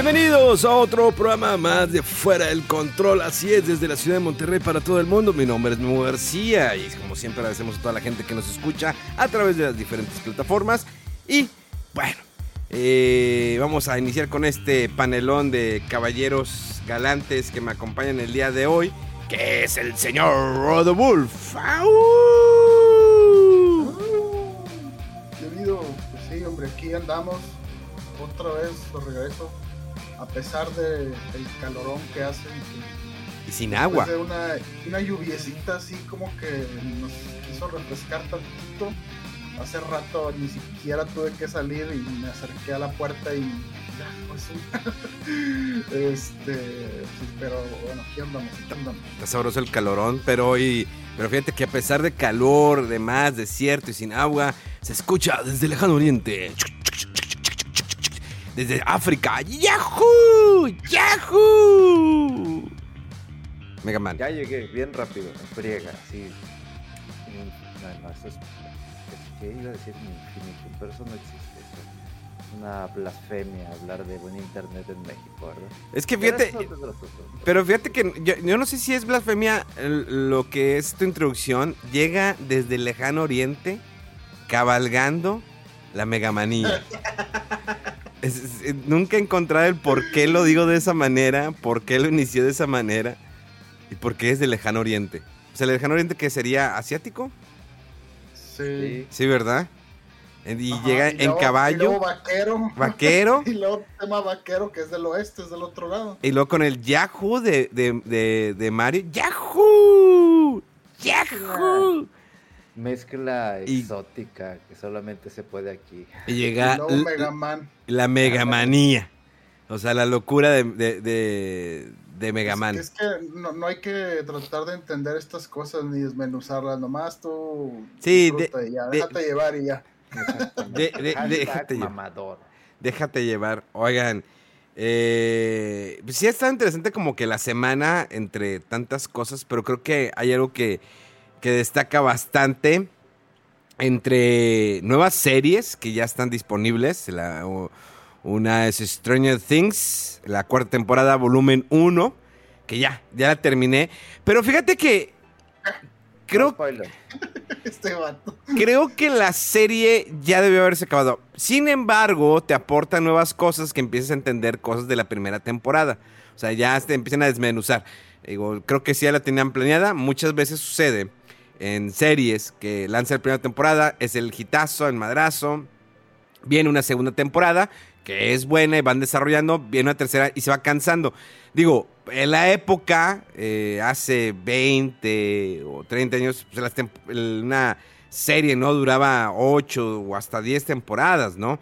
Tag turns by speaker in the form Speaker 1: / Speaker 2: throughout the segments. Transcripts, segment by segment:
Speaker 1: Bienvenidos a otro programa más de Fuera del Control. Así es, desde la ciudad de Monterrey para todo el mundo. Mi nombre es Memo García y como siempre agradecemos a toda la gente que nos escucha a través de las diferentes plataformas. Y bueno, eh, vamos a iniciar con este panelón de caballeros galantes que me acompañan el día de hoy, que es el señor Rodolfo.
Speaker 2: Querido, pues sí, hombre, aquí andamos. Otra vez lo regreso. A pesar de, del calorón que hace.
Speaker 1: Y sin agua.
Speaker 2: De una, una lluviecita así como que nos quiso refrescar tantito. Hace rato ni siquiera tuve que salir y me acerqué a la puerta y ya, pues este, sí, pero bueno, aquí andamos, aquí andamos.
Speaker 1: Está sabroso el calorón, pero hoy. Pero fíjate que a pesar de calor, de más, desierto y sin agua, se escucha desde el lejano oriente. Desde África. ¡Yahoo! ¡Yahoo! Mega Man.
Speaker 3: Ya llegué, bien rápido, friega. Mm, No, no, eso es. es que iba a decir infinito, pero eso no existe. eso es Una blasfemia hablar de buen internet en México, ¿verdad?
Speaker 1: Es que fíjate. Pero fíjate que yo, yo no sé si es blasfemia lo que es tu introducción. Llega desde el lejano oriente, cabalgando la megamanía. Es- es- eh, nunca he encontrado el por qué lo digo de esa manera, por qué lo inició de esa manera y por qué es del lejano oriente. O sea, el lejano oriente que sería asiático,
Speaker 2: Sí.
Speaker 3: Sí.
Speaker 1: ¿verdad? En- Y
Speaker 2: Ajá,
Speaker 1: llega
Speaker 2: y
Speaker 1: en
Speaker 2: y
Speaker 1: caballo,
Speaker 2: luego vaquero.
Speaker 1: vaquero,
Speaker 2: Y luego tema vaquero que es del oeste, es del otro lado.
Speaker 1: y luego con el Yahoo de, de, de, de Mario. ¡Yahoo! ¡Yahoo!
Speaker 3: Mezcla
Speaker 1: Y-
Speaker 3: exótica que solamente se puede aquí.
Speaker 1: Y
Speaker 2: Y
Speaker 1: llega l-
Speaker 2: Mega Man.
Speaker 1: la megamanía. O sea, la locura de, de, de, de Megaman.
Speaker 2: Es, que- es que no, no hay que tratar de entender estas cosas ni desmenuzarlas, nomás tú.
Speaker 1: Sí, de-
Speaker 2: y ya, déjate llevar y ya.
Speaker 1: De- de-
Speaker 3: Hashtag
Speaker 1: déjate llevar.
Speaker 3: mamador.
Speaker 1: Déjate llevar. Oigan, eh, pues sí está interesante como que la semana entre tantas cosas, pero creo que hay algo que, que destaca bastante entre nuevas series que ya están disponibles. La- una es Stranger Things, la cuarta temporada, volumen 1, que ya, ya la terminé. Pero fíjate que creo,
Speaker 3: Spoiler.
Speaker 2: Este vato.
Speaker 1: creo que la serie ya debió haberse acabado. Sin embargo, te aporta nuevas cosas que empiezas a entender cosas de la primera temporada. O sea, ya te empiezan a desmenuzar. Digo, creo que sí ya la tenían planeada. Muchas veces sucede en series que lanza la primera temporada, es el hitazo, el madrazo. Viene una segunda temporada que es buena y van desarrollando. Viene una tercera y se va cansando. Digo, en la época, eh, hace 20 o 30 años, pues, las una serie no duraba 8 o hasta 10 temporadas, ¿no?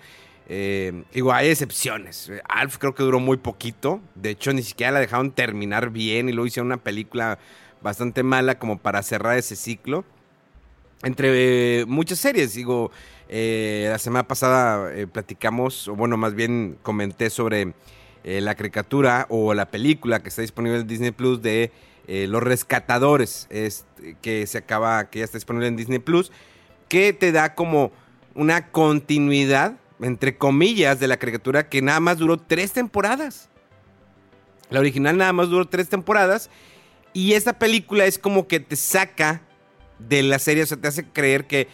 Speaker 1: Eh, digo, hay excepciones. Alf creo que duró muy poquito. De hecho, ni siquiera la dejaron terminar bien y luego hicieron una película bastante mala como para cerrar ese ciclo. Entre eh, muchas series, digo, eh, la semana pasada eh, platicamos, o bueno, más bien comenté sobre la caricatura o la película que está disponible en Disney Plus de Los Rescatadores, que se acaba, que ya está disponible en Disney Plus, que te da como una continuidad, entre comillas, de la caricatura que nada más duró tres temporadas. La original nada más duró tres temporadas. Y esta película es como que te saca de la serie, o sea, te hace creer que,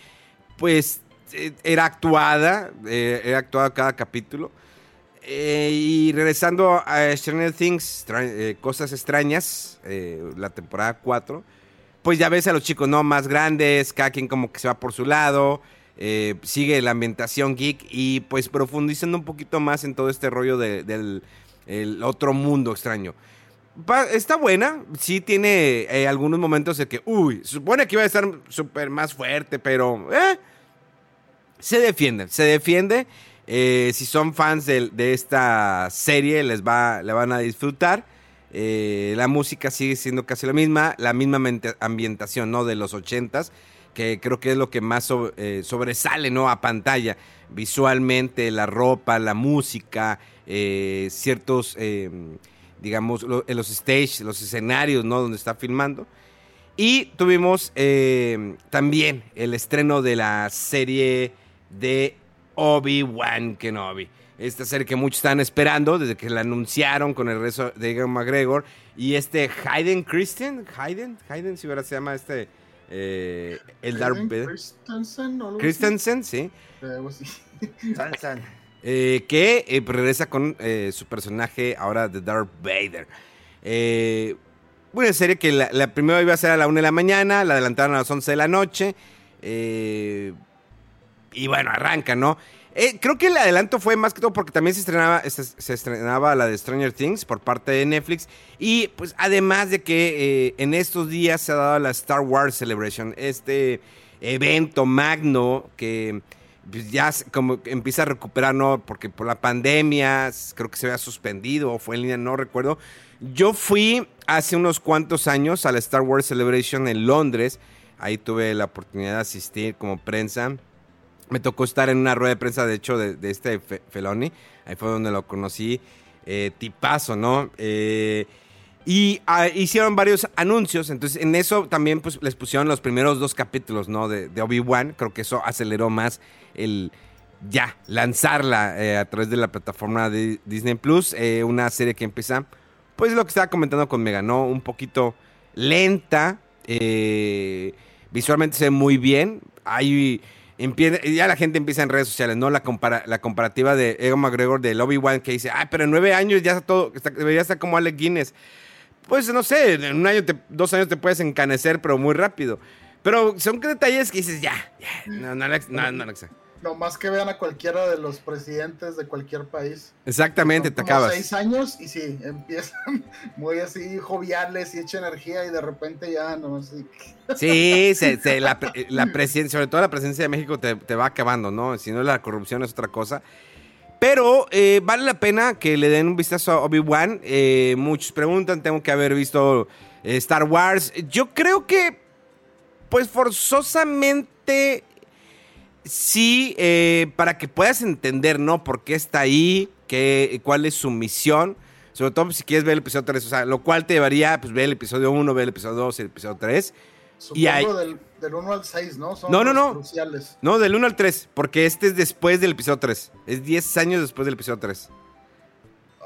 Speaker 1: pues, eh, era actuada, eh, era actuada cada capítulo. Eh, y regresando a Stranger Things, Cosas Extrañas, la temporada 4, pues ya ves a los chicos, ¿no? Más grandes, cada quien como que se va por su lado. sigue la ambientación geek y pues profundizando un poquito más en todo este rollo de- del el otro mundo extraño. Está buena, sí tiene eh, algunos momentos de que, uy, supone que iba a estar súper más fuerte, pero eh, se defiende, se defiende. Eh, si son fans del- de, esta serie, les va, le van a disfrutar. La música sigue siendo casi la misma, la misma ambientación, ¿no? De los ochentas, que creo que es lo que más so- sobresale, ¿no? A pantalla, visualmente, la ropa, la música, ciertos, eh, digamos, lo- en los stage, los escenarios, ¿no? Donde está filmando. Y tuvimos eh, también el estreno de la serie de Obi-Wan Kenobi. Esta serie que muchos están esperando desde que la anunciaron con el rezo de Ewan McGregor. Y este Hayden Christian, Hayden, Hayden, si verás se llama este, eh, el Darth.
Speaker 2: Christensen o algo así.
Speaker 1: Christensen, sí.
Speaker 2: Eh.
Speaker 3: San, san.
Speaker 1: Eh, que eh, regresa con eh, su personaje ahora de Darth Vader. Una serie que la, primera iba a ser a la 1 de la mañana, la adelantaron a las 11 de la noche. y bueno, arranca, ¿no? Creo que el adelanto fue más que todo porque también se estrenaba, se, se estrenaba la de Stranger Things por parte de Netflix. Y pues además de que en estos días se ha dado la Star Wars Celebration, este evento magno que pues, ya como empieza a recuperar, ¿no? Porque por la pandemia creo que se había suspendido o fue en línea, no recuerdo. Yo fui hace unos cuantos años a la Star Wars Celebration en Londres. Ahí tuve la oportunidad de asistir como prensa. Me tocó estar en una rueda de prensa, de hecho, de, este Fe- Feloni. Ahí fue donde lo conocí. Eh, tipazo, ¿no? Eh, y ah, hicieron varios anuncios. Entonces, en eso también pues, les pusieron los primeros dos capítulos, ¿no? De, de Obi-Wan. Creo que eso aceleró más el ya lanzarla eh, a través de la plataforma de Disney Plus. Eh, una serie que empieza, pues lo que estaba comentando con Mega, ¿no? Un poquito lenta. eh, visualmente se ve muy bien. Hay. ya la gente empieza en redes sociales, ¿no? La, compara- la comparativa de Egon McGregor del Obi-Wan que dice, ay, pero en nueve años ya está todo, está- debería estar como Alec Guinness. Pues no sé, en un año, te- dos años te puedes encanecer, pero muy rápido. Pero son detalles que dices, ya, ya, no, no, no, no.
Speaker 2: No más que vean a cualquiera de los presidentes de cualquier país.
Speaker 1: Exactamente, te acabas.
Speaker 2: seis años y sí, empiezan muy así joviales y echa energía y de repente ya no sé.
Speaker 1: Sí, se- se- la, la presencia, sobre todo la presencia de México te, te va acabando, ¿no? Si no, la corrupción es otra cosa. Pero eh, vale la pena que le den un vistazo a Obi-Wan. Eh, muchos preguntan, tengo que haber visto eh, Star Wars. Yo creo que, pues forzosamente, sí, para que puedas entender, ¿no? Por qué está ahí, qué, cuál es su misión. Sobre todo pues, si quieres ver el episodio 3, o sea, lo cual te llevaría, pues, ver el episodio 1, ver el episodio 2 y el episodio 3.
Speaker 2: Supongo
Speaker 1: Y
Speaker 2: del, del 1 al 6, ¿no? Son
Speaker 1: No, no, no.
Speaker 2: cruciales.
Speaker 1: No, del 1 al 3, porque este es después del episodio 3. Es 10 años después del episodio 3.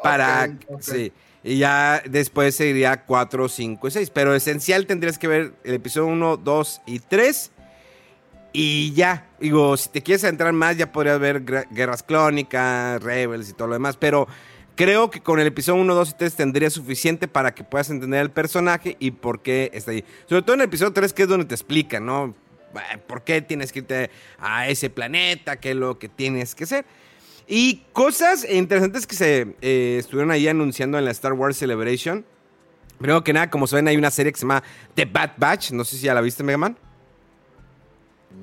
Speaker 1: Para,
Speaker 2: Ok, ok.
Speaker 1: sí. Y ya después seguiría 4, 5 y 6. Pero esencial tendrías que ver el episodio 1, 2 y 3. Y ya, digo, si te quieres entrar más, ya podrías ver Guerras Clónicas, Rebels y todo lo demás. Pero creo que con el episodio 1, 2 y 3 tendría suficiente para que puedas entender el personaje y por qué está ahí. Sobre todo en el episodio 3, que es donde te explica, ¿no? Eh, ¿Por qué tienes que irte a ese planeta? ¿Qué es lo que tienes que hacer? Y cosas interesantes que se eh, estuvieron ahí anunciando en la Star Wars Celebration. Primero que nada, como saben, hay una serie que se llama The Bad Batch. No sé si ya la viste, Mega Man.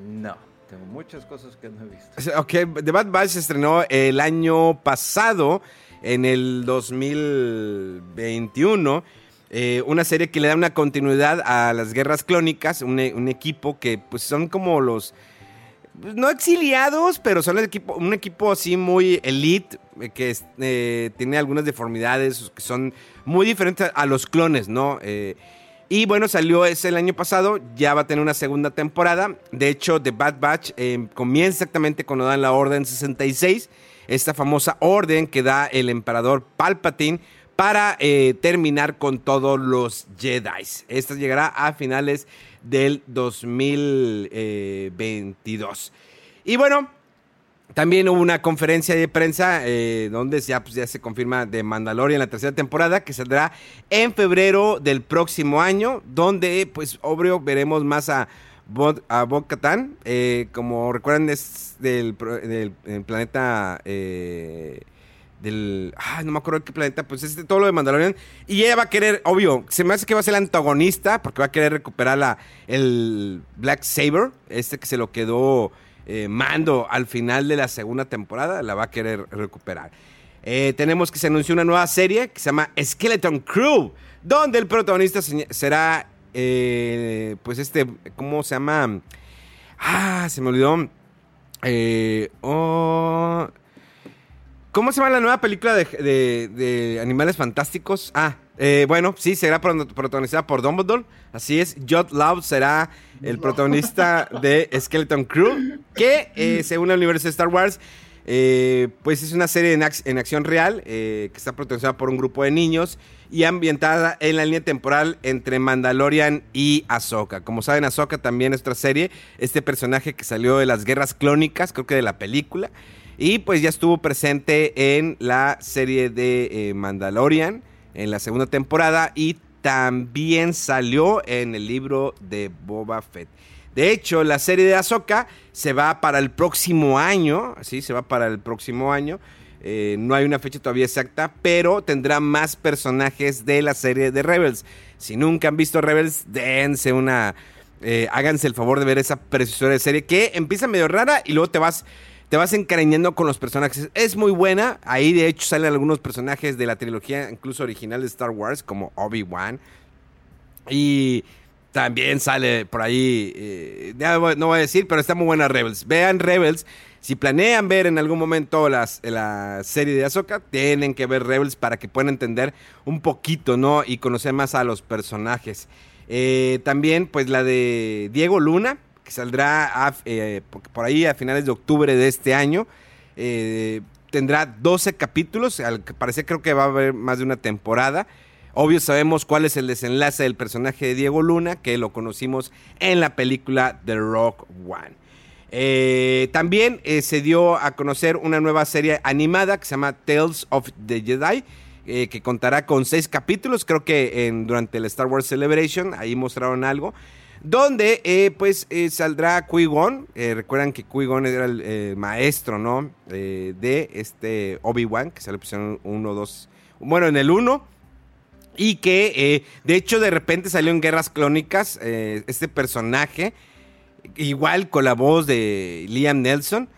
Speaker 3: No, tengo muchas cosas que no he visto.
Speaker 1: Ok, The Bad Batch se estrenó el año pasado, en el 2021. eh, una serie que le da una continuidad a las guerras clónicas, un, e- equipo que pues son como los, pues, no exiliados, pero son un equipo así muy elite, eh, que eh, tiene algunas deformidades, que son muy diferentes a los clones, ¿no? Y bueno, salió ese el año pasado, ya va a tener una segunda temporada. De hecho, The Bad Batch comienza exactamente cuando dan la Orden 66, esta famosa orden que da el emperador Palpatine para eh, terminar con todos los Jedi. Esta llegará a finales del 2022. Y bueno, también hubo una conferencia de prensa eh, donde ya, pues, ya se confirma de Mandalorian la tercera temporada que saldrá en febrero del próximo año, donde pues obvio veremos más a Bo- a Bo-Katan. Eh, como recuerdan, es del, planeta. eh, del. Ay, no me acuerdo qué planeta. Pues es todo lo de Mandalorian. Y ella va a querer, obvio, se me hace que va a ser la antagonista. Porque va a querer recuperar la, el Black Saber. Este que se lo quedó eh, Mando al final de la segunda temporada. La va a querer recuperar. Tenemos que se anunció una nueva serie que se llama Skeleton Crew, donde el protagonista se- será, eh, pues este, ¿cómo se llama? Ah, se me olvidó. Eh, oh, ¿Cómo se llama la nueva película de, de- de Animales Fantásticos? Ah, eh, bueno, sí, será pro- protagonizada por Dumbledore. Así es, Jot Loud será el protagonista de Skeleton Crew, que según el universo de Star Wars, eh, pues es una serie en, ac- en acción real eh, que está protagonizada por un grupo de niños y ambientada en la línea temporal entre Mandalorian y Ahsoka. Como saben, Ahsoka también es otra serie, este personaje que salió de las guerras clónicas, creo que de la película. Y pues ya estuvo presente en la serie de eh, Mandalorian en la segunda temporada y también salió en el libro de Boba Fett. De hecho, la serie de Ahsoka se va para el próximo año, sí, se va para el próximo año. Eh, no hay una fecha todavía exacta, pero tendrá más personajes de la serie de Rebels. Si nunca han visto Rebels, dense una, eh, háganse el favor de ver esa preciosa serie que empieza medio rara y luego te vas te vas encariñando con los personajes. Es muy buena. Ahí de hecho salen algunos personajes de la trilogía, incluso original de Star Wars, como Obi-Wan. Y también sale por ahí, eh, no voy a decir, pero está muy buena Rebels. Vean Rebels. Si planean ver en algún momento las, la serie de Ahsoka, tienen que ver Rebels para que puedan entender un poquito, ¿no? Y conocer más a los personajes. Eh, también, pues la de Diego Luna, que saldrá a- eh, por por ahí a finales de octubre de este año. Eh, tendrá 12 capítulos, al que parece creo que va a haber más de una temporada. Obvio sabemos cuál es el desenlace del personaje de Diego Luna, que lo conocimos en la película The Rock One. Eh, también eh, se dio a conocer una nueva serie animada que se llama Tales of the Jedi, eh, que contará con seis capítulos, creo que en, durante el Star Wars Celebration, ahí mostraron algo, donde pues saldrá Qui-Gon, recuerdan que Qui-Gon era el maestro, ¿no? De este Obi-Wan, que se le pusieron uno, dos, bueno, en el uno, y que eh, de hecho de repente salió en Guerras Clónicas eh, este personaje, igual con la voz de Liam Nelson,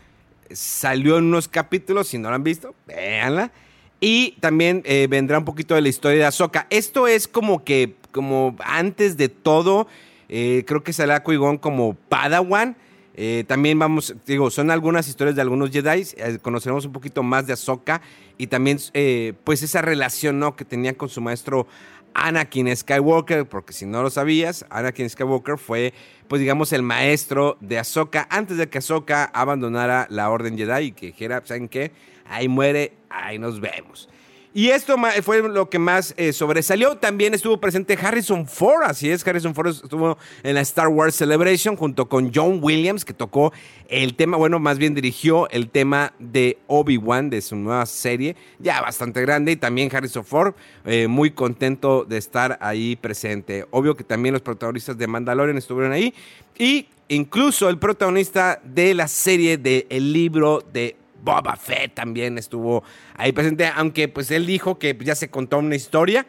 Speaker 1: salió en unos capítulos, si no lo han visto, véanla. Y también eh, vendrá un poquito de la historia de Ahsoka. Esto es como que, como antes de todo, creo que saldrá Qui-Gon como Padawan. Eh, también vamos, digo, son algunas historias de algunos Jedi. eh, conoceremos un poquito más de Ahsoka y también, eh, pues, esa relación ¿no? que tenía con su maestro Anakin Skywalker, porque si no lo sabías, Anakin Skywalker fue, pues, digamos, el maestro de Ahsoka antes de que Ahsoka abandonara la Orden Jedi y que dijera, ¿saben qué? Ahí muere, ahí nos vemos. Y esto fue lo que más eh, sobresalió. También estuvo presente Harrison Ford, así es, Harrison Ford estuvo en la Star Wars Celebration junto con John Williams, que tocó el tema, bueno, más bien dirigió el tema de Obi-Wan de su nueva serie, ya bastante grande, y también Harrison Ford, eh, muy contento de estar ahí presente. Obvio que también los protagonistas de Mandalorian estuvieron ahí, y incluso el protagonista de la serie de libro de Boba Fett también estuvo ahí presente, aunque pues él dijo que ya se contó una historia.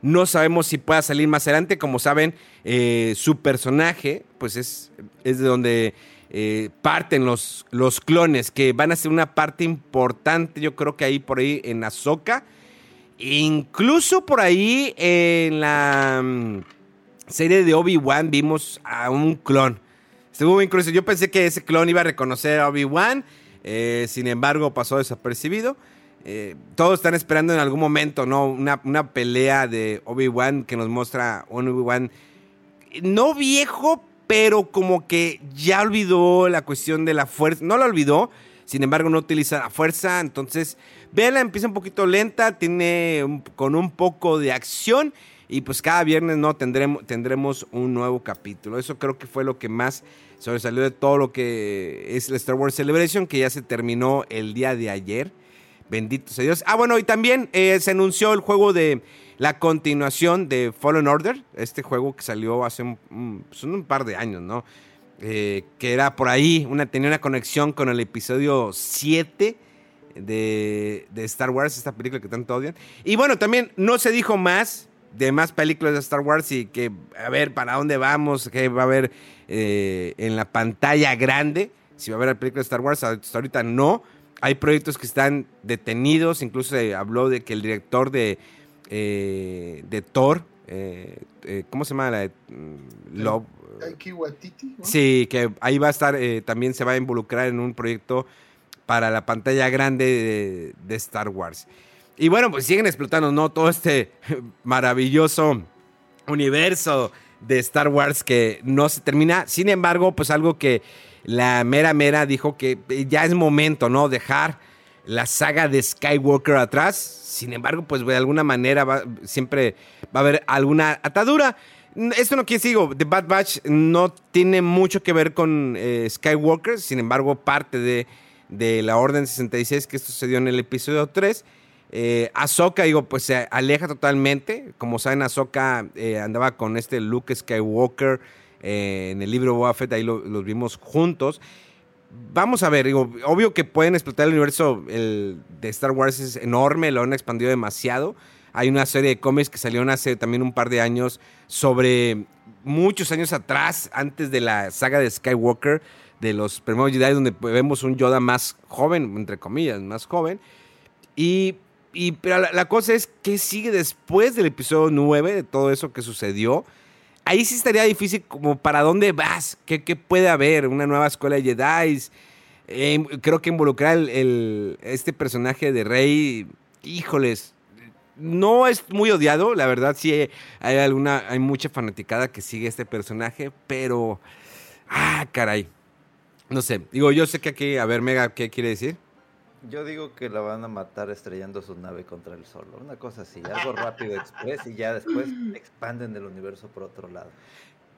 Speaker 1: No sabemos si pueda salir más adelante. Como saben, eh, su personaje, pues es, es de donde eh, parten los, los clones, que van a ser una parte importante, yo creo que ahí por ahí en Ahsoka. Incluso por ahí en la mm, serie de Obi-Wan vimos a un clon. Estuvo curioso. Yo pensé que ese clon iba a reconocer a Obi-Wan. Eh, sin embargo, pasó desapercibido. Eh, todos están esperando en algún momento, ¿no? Una, una pelea de Obi-Wan que nos muestra un Obi-Wan no viejo, pero como que ya olvidó la cuestión de la fuerza. No la olvidó, sin embargo, no utiliza la fuerza. Entonces, véanla, empieza un poquito lenta, tiene con un poco de acción. Y pues cada viernes no tendremos, tendremos un nuevo capítulo. Eso creo que fue lo que más sobresalió de todo lo que es la Star Wars Celebration, que ya se terminó el día de ayer. Bendito sea Dios. Ah, bueno, y también eh, se anunció el juego de la continuación de Fallen Order, este juego que salió hace un, pues, par de años, ¿no? eh, que era por ahí, una, tenía una conexión con el episodio 7 de, de Star Wars, esta película que tanto odian. Y bueno, también no se dijo más de más películas de Star Wars y que a ver para dónde vamos, qué va a haber eh, en la pantalla grande, si va a haber la película de Star Wars, hasta ahorita no. Hay proyectos que están detenidos, incluso se habló de que el director de, eh, de Thor, eh, ¿cómo se llama? La de, mm, Love. Sí, que ahí va a estar, también se va a involucrar en un proyecto para la pantalla grande de, de Star Wars. Y bueno, pues siguen explotando, ¿no? Todo este maravilloso universo de Star Wars que no se termina. Sin embargo, pues algo que la mera mera dijo que ya es momento, ¿no? Dejar la saga de Skywalker atrás. Sin embargo, pues de alguna manera siempre va a haber alguna atadura. Esto no quiere decir, The Bad Batch no tiene mucho que ver con eh, Skywalker, sin embargo, parte de, de la Orden 66 que sucedió en el episodio 3. Eh, Ahsoka, digo, pues se aleja totalmente. Como saben, Ahsoka eh, andaba con este Luke Skywalker eh, en el libro Boba Fett, ahí lo- los vimos juntos. Vamos a ver, digo, obvio que pueden explotar el universo el de Star Wars es enorme, lo han expandido demasiado. Hay una serie de cómics que salieron hace también un par de años sobre muchos años atrás, antes de la saga de Skywalker, de los primeros Jedi, donde vemos un Yoda más joven, entre comillas, más joven. Y, y- pero la, cosa es, ¿qué sigue después del episodio 9, de todo eso que sucedió? Ahí sí estaría difícil como para dónde vas, qué, qué puede haber, una nueva escuela de Jedi. Eh, creo que involucrar el- este personaje de Rey, híjoles, no es muy odiado, la verdad sí hay alguna, hay mucha fanaticada que sigue este personaje, pero, ah, caray, no sé, digo, yo sé que aquí, a ver, Mega, ¿qué quiere decir?
Speaker 3: Yo digo que la van a matar estrellando su nave contra el sol. Una cosa así, algo rápido, express y ya después expanden el universo por otro lado.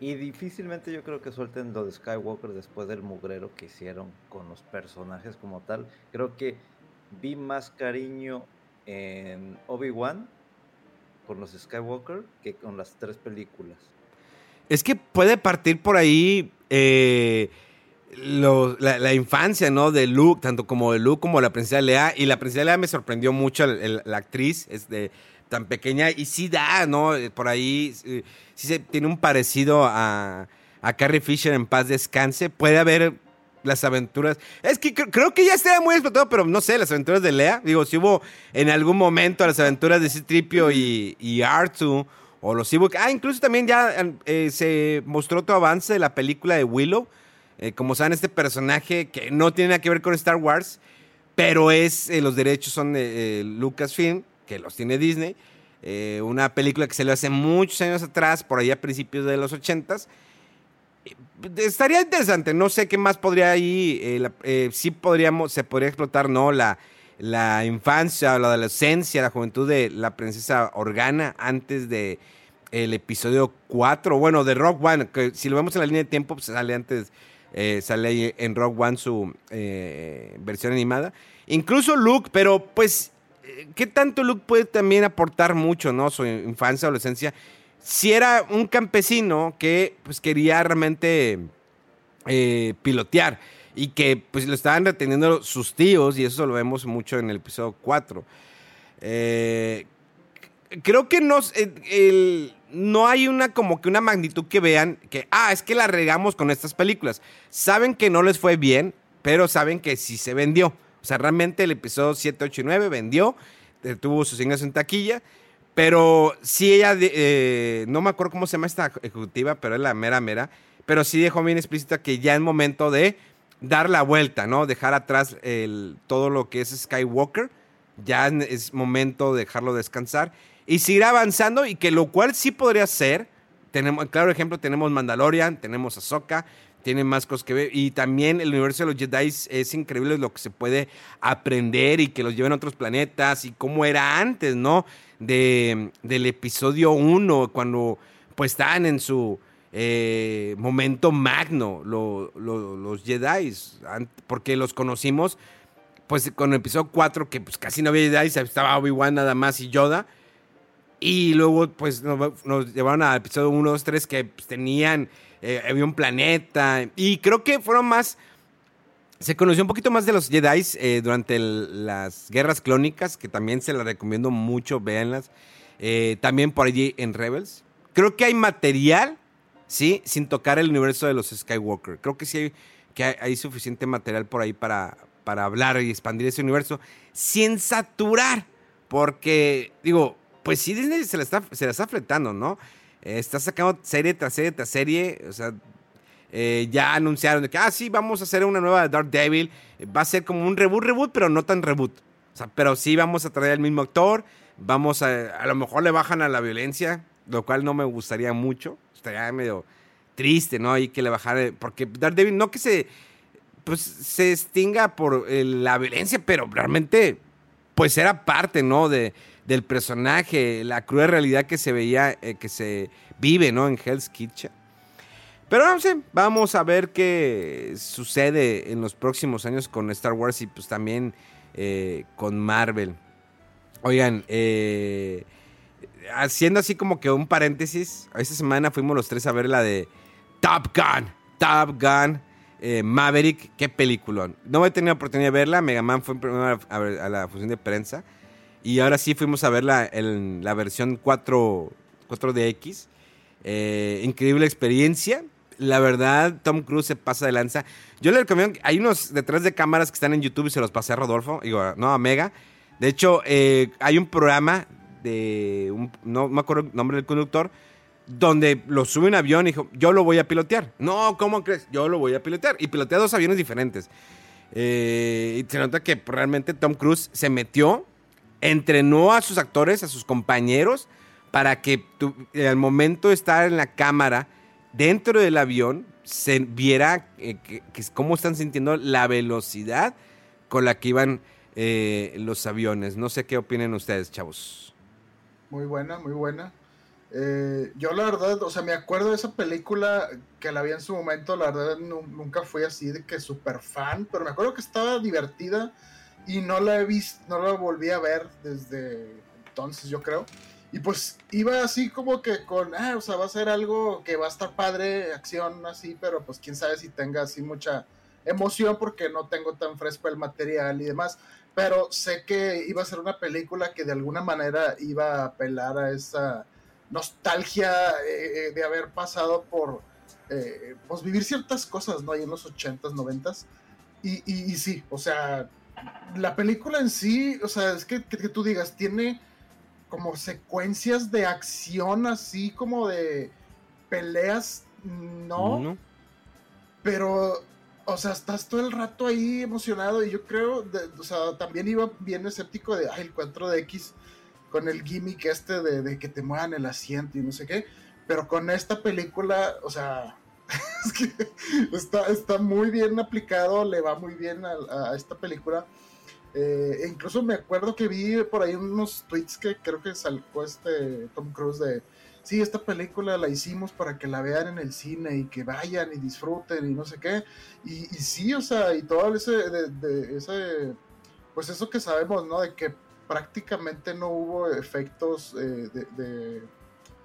Speaker 3: Y difícilmente yo creo que suelten lo de Skywalker después del mugrero que hicieron con los personajes como tal. Creo que vi más cariño en Obi-Wan con los Skywalker que con las tres películas.
Speaker 1: Es que puede partir por ahí eh, la, la infancia, ¿no? De Luke, tanto como de Luke como la princesa Lea. Y la princesa Lea me sorprendió mucho el- el- la actriz, es de tan pequeña. Y sí da, ¿no? Por ahí sí se tiene un parecido a, a Carrie Fisher en paz descanse. Puede haber las aventuras. Es que cre- creo que ya estaba muy explotado, pero no sé, las aventuras de Lea. Digo, si hubo en algún momento las aventuras de Citripio y, y R2 o los Ewok. Ah, incluso también ya eh, se mostró otro avance de la película de Willow. Eh, como saben, este personaje que no tiene nada que ver con Star Wars, pero es eh, los derechos son de eh, Lucasfilm, que los tiene Disney. Eh, una película que salió hace muchos años atrás, por ahí a principios de los ochentas. Eh, Estaría interesante, no sé qué más podría ahí, sí podríamos, se podría explotar, ¿no? La, la infancia, la adolescencia, la juventud de la princesa Organa antes de el episodio 4, bueno, de Rock One, que si lo vemos en la línea de tiempo, pues sale antes, eh, sale en Rock One su eh, versión animada. Incluso Luke, pero pues, eh, ¿qué tanto Luke puede también aportar mucho, ¿no? Su infancia, adolescencia. Si era un campesino que pues quería realmente pilotear y que pues lo estaban reteniendo sus tíos y eso lo vemos mucho en el episodio 4. Eh, creo que no, el- no hay una como que una magnitud que vean que, ah, es que la regamos con estas películas. Saben que no les fue bien, pero saben que sí se vendió. O sea, realmente el episodio 7, 8 y 9 vendió, eh, tuvo sus ingresos en taquilla, pero sí ella, eh, no me acuerdo cómo se llama esta ejecutiva, pero es la mera mera, pero sí dejó bien explícita que ya es momento de dar la vuelta, ¿no? Dejar atrás el, todo lo que es Skywalker, ya es momento de dejarlo descansar y seguir avanzando y que lo cual sí podría ser. Tenemos, claro ejemplo, tenemos Mandalorian, tenemos Ahsoka, tienen más cosas que ver y también el universo de los Jedi es, increíble lo que se puede aprender y que los lleven a otros planetas y cómo era antes, ¿no? De, del episodio 1, cuando pues estaban en su eh, momento magno lo- los Jedi, porque los conocimos pues con el episodio 4, que pues casi no había Jedi, estaba Obi-Wan nada más y Yoda. Y luego, pues, nos, llevaron al episodio 1, 2, 3, que pues, tenían eh, había un planeta. Y creo que fueron más. Se conoció un poquito más de los Jedi eh, durante las guerras clónicas, que también se las recomiendo mucho, véanlas. Eh, también por allí en Rebels. Creo que hay material, ¿sí? Sin tocar el universo de los Skywalker. Creo que sí hay, que hay suficiente material por ahí para, para hablar y expandir ese universo sin saturar. Porque, digo, pues sí, Disney se la está, se la está fletando, ¿no? Está sacando serie tras serie tras serie. O sea, eh, ya anunciaron de que, ah, sí, vamos a hacer una nueva de Dark Devil. Eh, Va a ser como un reboot, reboot, pero no tan reboot. O sea, pero sí vamos a traer al mismo actor. Vamos a, a lo mejor le bajan a la violencia, lo cual no me gustaría mucho. Estaría medio triste, ¿no? Y que le bajara, porque Daredevil no que se, pues, se extinga por eh, la violencia, pero realmente, pues era parte, ¿no? De, del personaje, la cruel realidad que se veía, eh, que se vive, ¿no? En Hell's Kitchen. Pero no sé, vamos a ver qué sucede en los próximos años con Star Wars y pues también eh, con Marvel. Oigan, eh, haciendo así como que un paréntesis, esta semana fuimos los tres a ver la de Top Gun, Top Gun, eh, Maverick, qué peliculón. No he tenido oportunidad de verla, Mega Man fue primero a, a ver- a la función de prensa y ahora sí fuimos a verla en la versión 4, 4DX. Eh, increíble experiencia. La verdad, Tom Cruise se pasa de lanza. Yo le recomiendo, hay unos detrás de cámaras que están en YouTube y se los pasé a Rodolfo, digo, no, a Mega. De hecho, eh, hay un programa de, un- no me acuerdo el nombre del conductor, donde lo sube en avión y dijo, yo lo voy a pilotear. No, ¿cómo crees? Yo lo voy a pilotear. Y pilotea dos aviones diferentes. Eh, y se nota que realmente Tom Cruise se metió, entrenó a sus actores, a sus compañeros, para que al momento de estar en la cámara, dentro del avión, se viera eh, que- cómo están sintiendo la velocidad con la que iban eh, los aviones. No sé qué opinen ustedes, chavos.
Speaker 2: Muy buena, muy buena. Eh, yo la verdad, o sea, me acuerdo de esa película que la vi en su momento, la verdad nu- nunca fui así de que súper fan, pero me acuerdo que estaba divertida y no la he visto, no la volví a ver desde entonces, yo creo. Y pues iba así como que con, ah, o sea, va a ser algo que va a estar padre, acción así, pero pues quién sabe si tenga así mucha emoción porque no tengo tan fresco el material y demás pero sé que iba a ser una película que de alguna manera iba a apelar a esa nostalgia eh, de haber pasado por eh, pues vivir ciertas cosas, ¿no? Ahí en los 80s, 90s. Y, y, y sí, o sea, la película en sí, o sea, es que, que, que tú digas, tiene como secuencias de acción así como de peleas, no, pero o sea, estás todo el rato ahí emocionado y yo creo, de- o sea, también iba bien escéptico de, ay, el 4DX con el gimmick este de, de que te muevan el asiento y no sé qué, pero con esta película, o sea, es que está, está muy bien aplicado, le va muy bien a, esta película. Eh, e incluso me acuerdo que vi por ahí unos tweets que creo que sacó este Tom Cruise de, sí, esta película la hicimos para que la vean en el cine y que vayan y disfruten y no sé qué. Y, sí, o sea, y todo ese, pues eso que sabemos, ¿no? De que prácticamente no hubo efectos eh, de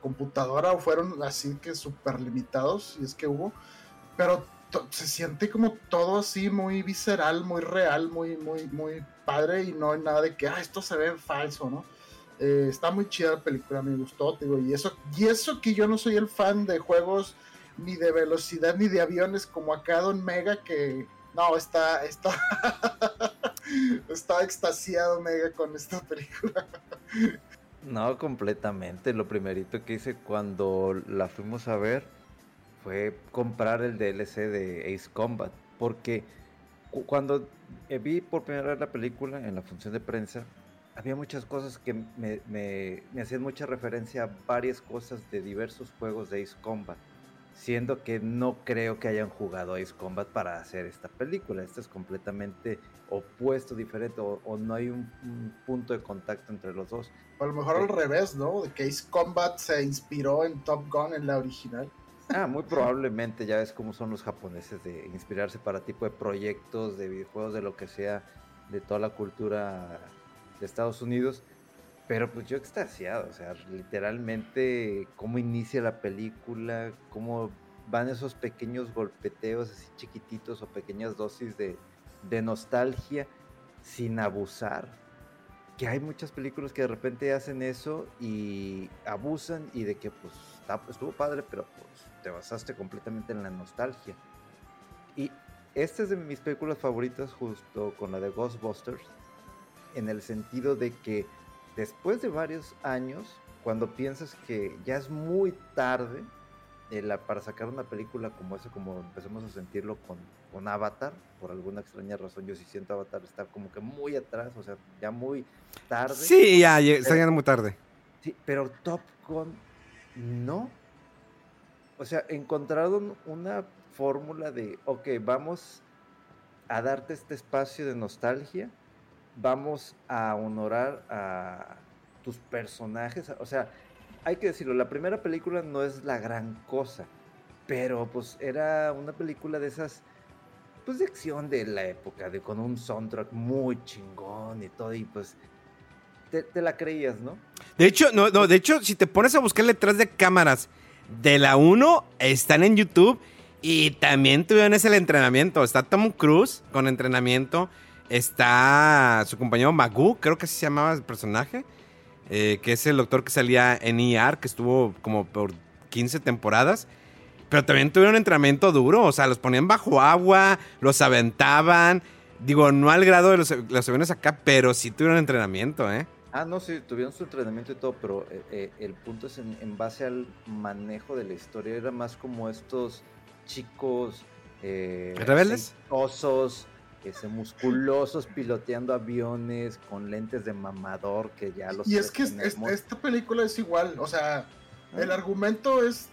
Speaker 2: computadora o fueron así que súper limitados, si es que hubo, pero se siente como todo así muy visceral, muy real, muy, muy, muy padre y no hay nada de que, ah, esto se ve falso, ¿no? Eh, está muy chida la película, me gustó, te digo, y eso, y eso que yo no soy el fan de juegos ni de velocidad ni de aviones como acá Don Mega que no está está está extasiado Mega con esta película.
Speaker 3: No, completamente. Lo primerito que hice cuando la fuimos a ver fue comprar el DLC de Ace Combat. Porque cu- cuando eh, vi por primera vez la película en la función de prensa, había muchas cosas que me- me hacían mucha referencia a varias cosas de diversos juegos de Ace Combat. Siendo que no creo que hayan jugado Ace Combat para hacer esta película. Esta es completamente opuesto, diferente, o, o no hay un- un punto de contacto entre los dos.
Speaker 2: O a lo mejor al revés, ¿no? De que Ace Combat se inspiró en Top Gun en la original.
Speaker 3: Ah, muy probablemente ya ves cómo son los japoneses de inspirarse para tipo de proyectos, de videojuegos, de lo que sea, de toda la cultura de Estados Unidos. Pero pues yo extasiado, o sea, literalmente cómo inicia la película, cómo van esos pequeños golpeteos así chiquititos o pequeñas dosis de, nostalgia sin abusar. Que hay muchas películas que de repente hacen eso y abusan y de que pues estuvo padre, pero pues te basaste completamente en la nostalgia. Y esta es de mis películas favoritas justo con la de Ghostbusters, en el sentido de que después de varios años, cuando piensas que ya es muy tarde eh, la- para sacar una película como esa, como empezamos a sentirlo con, con Avatar, por alguna extraña razón yo sí siento Avatar está como que muy atrás, o sea, ya muy tarde.
Speaker 1: Sí, ya, ya, está llegando muy tarde.
Speaker 3: Sí, pero Top Gun no. O sea, encontraron una fórmula de, ok, vamos a darte este espacio de nostalgia, vamos a honorar a tus personajes. O sea, hay que decirlo, la primera película no es la gran cosa, pero pues era una película de esas, pues de acción de la época, de con un soundtrack muy chingón y todo, y pues te, la creías, ¿no?
Speaker 1: De hecho, no, no, de hecho, si te pones a buscar detrás de cámaras de la 1, están en YouTube y también tuvieron ese el entrenamiento. Está Tom Cruise con entrenamiento. Está su compañero Magoo, creo que así se llamaba el personaje. eh, que es el doctor que salía en ER, que estuvo como por 15 temporadas. Pero también tuvieron entrenamiento duro, o sea, los ponían bajo agua, los aventaban. Digo, no al grado de los, los aviones acá, pero sí tuvieron entrenamiento, ¿eh?
Speaker 3: Ah, no, sí, tuvieron su entrenamiento y todo, pero eh, eh, el punto es en, en base al manejo de la historia. Era más como estos chicos eh,
Speaker 1: ¿Rebeldes?
Speaker 3: aceitosos, ese, musculosos, piloteando aviones con lentes de mamador que ya los
Speaker 2: Y es que es- es-
Speaker 3: tenemos.
Speaker 2: esta película es igual, o sea, el
Speaker 3: Ah.
Speaker 2: argumento es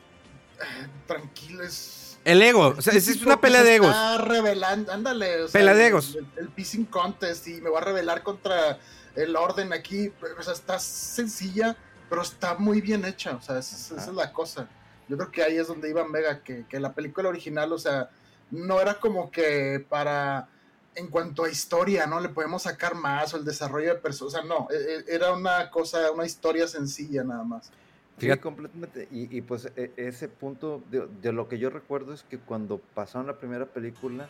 Speaker 2: eh, tranquilo, es...
Speaker 1: El ego, o sea, es, una
Speaker 2: que
Speaker 1: pelea
Speaker 2: se
Speaker 1: de egos.
Speaker 2: Está revelando, ándale. O sea,
Speaker 1: Pelea de
Speaker 2: el-
Speaker 1: egos.
Speaker 2: El, el pissing contest y me voy a revelar contra el orden aquí. O sea, está sencilla, pero está muy bien hecha. O sea, esa, es- esa es la cosa. Yo creo que ahí es donde iba Mega, que, que la película original, o sea, no era como que para. En cuanto a historia, ¿no? Le podemos sacar más o el desarrollo de personas. O sea, no, e- e- era una cosa, una historia sencilla nada más.
Speaker 3: Sí, completamente. Y, y, pues e- ese punto de, de lo que yo recuerdo es que cuando pasaron la primera película,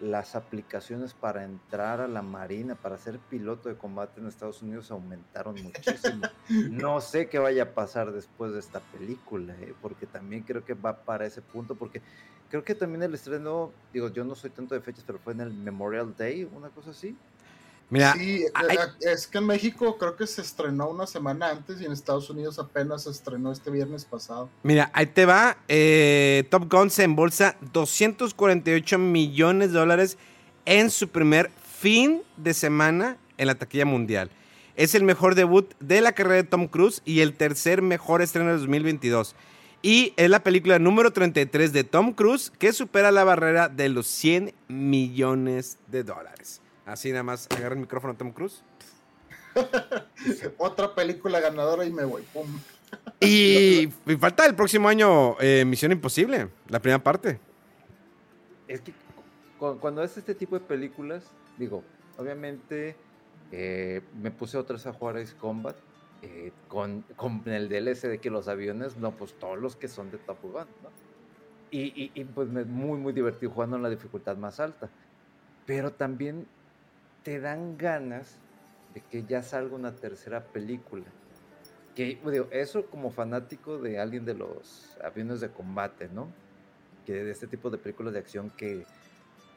Speaker 3: las aplicaciones para entrar a la marina, para ser piloto de combate en Estados Unidos aumentaron muchísimo. No sé qué vaya a pasar después de esta película, ¿eh? porque también creo que va para ese punto, porque creo que también el estreno, digo, yo no soy tanto de fechas, pero fue en el Memorial Day, una cosa así.
Speaker 1: Mira,
Speaker 2: sí,
Speaker 1: hay-
Speaker 2: eh, es que en México creo que se estrenó una semana antes y en Estados Unidos apenas se estrenó este viernes pasado.
Speaker 1: mira, ahí te va. eh, Top Gun se embolsa 248 millones de dólares en su primer fin de semana en la taquilla mundial. Es el mejor debut de la carrera de Tom Cruise y el tercer mejor estreno de 2022. Y es la película número 33 de Tom Cruise que supera la barrera de los 100 millones de dólares. Así nada más, agarra el micrófono Tom Cruise.
Speaker 2: Otra película ganadora y me voy. Pum.
Speaker 1: Y, y falta el próximo año eh, Misión Imposible, la primera parte.
Speaker 3: Es que cu- cuando es este tipo de películas, digo, obviamente eh, me puse otra vez a jugar Ace Combat eh, con, con el DLC de que los aviones, no, pues todos los que son de Top Gun, ¿no? Y, y- y, pues me muy, muy divertido jugando en la dificultad más alta. Pero también te dan ganas de que ya salga una tercera película. Que, digo, eso como fanático de alguien de los aviones de combate, ¿no? que de este tipo de películas de acción que,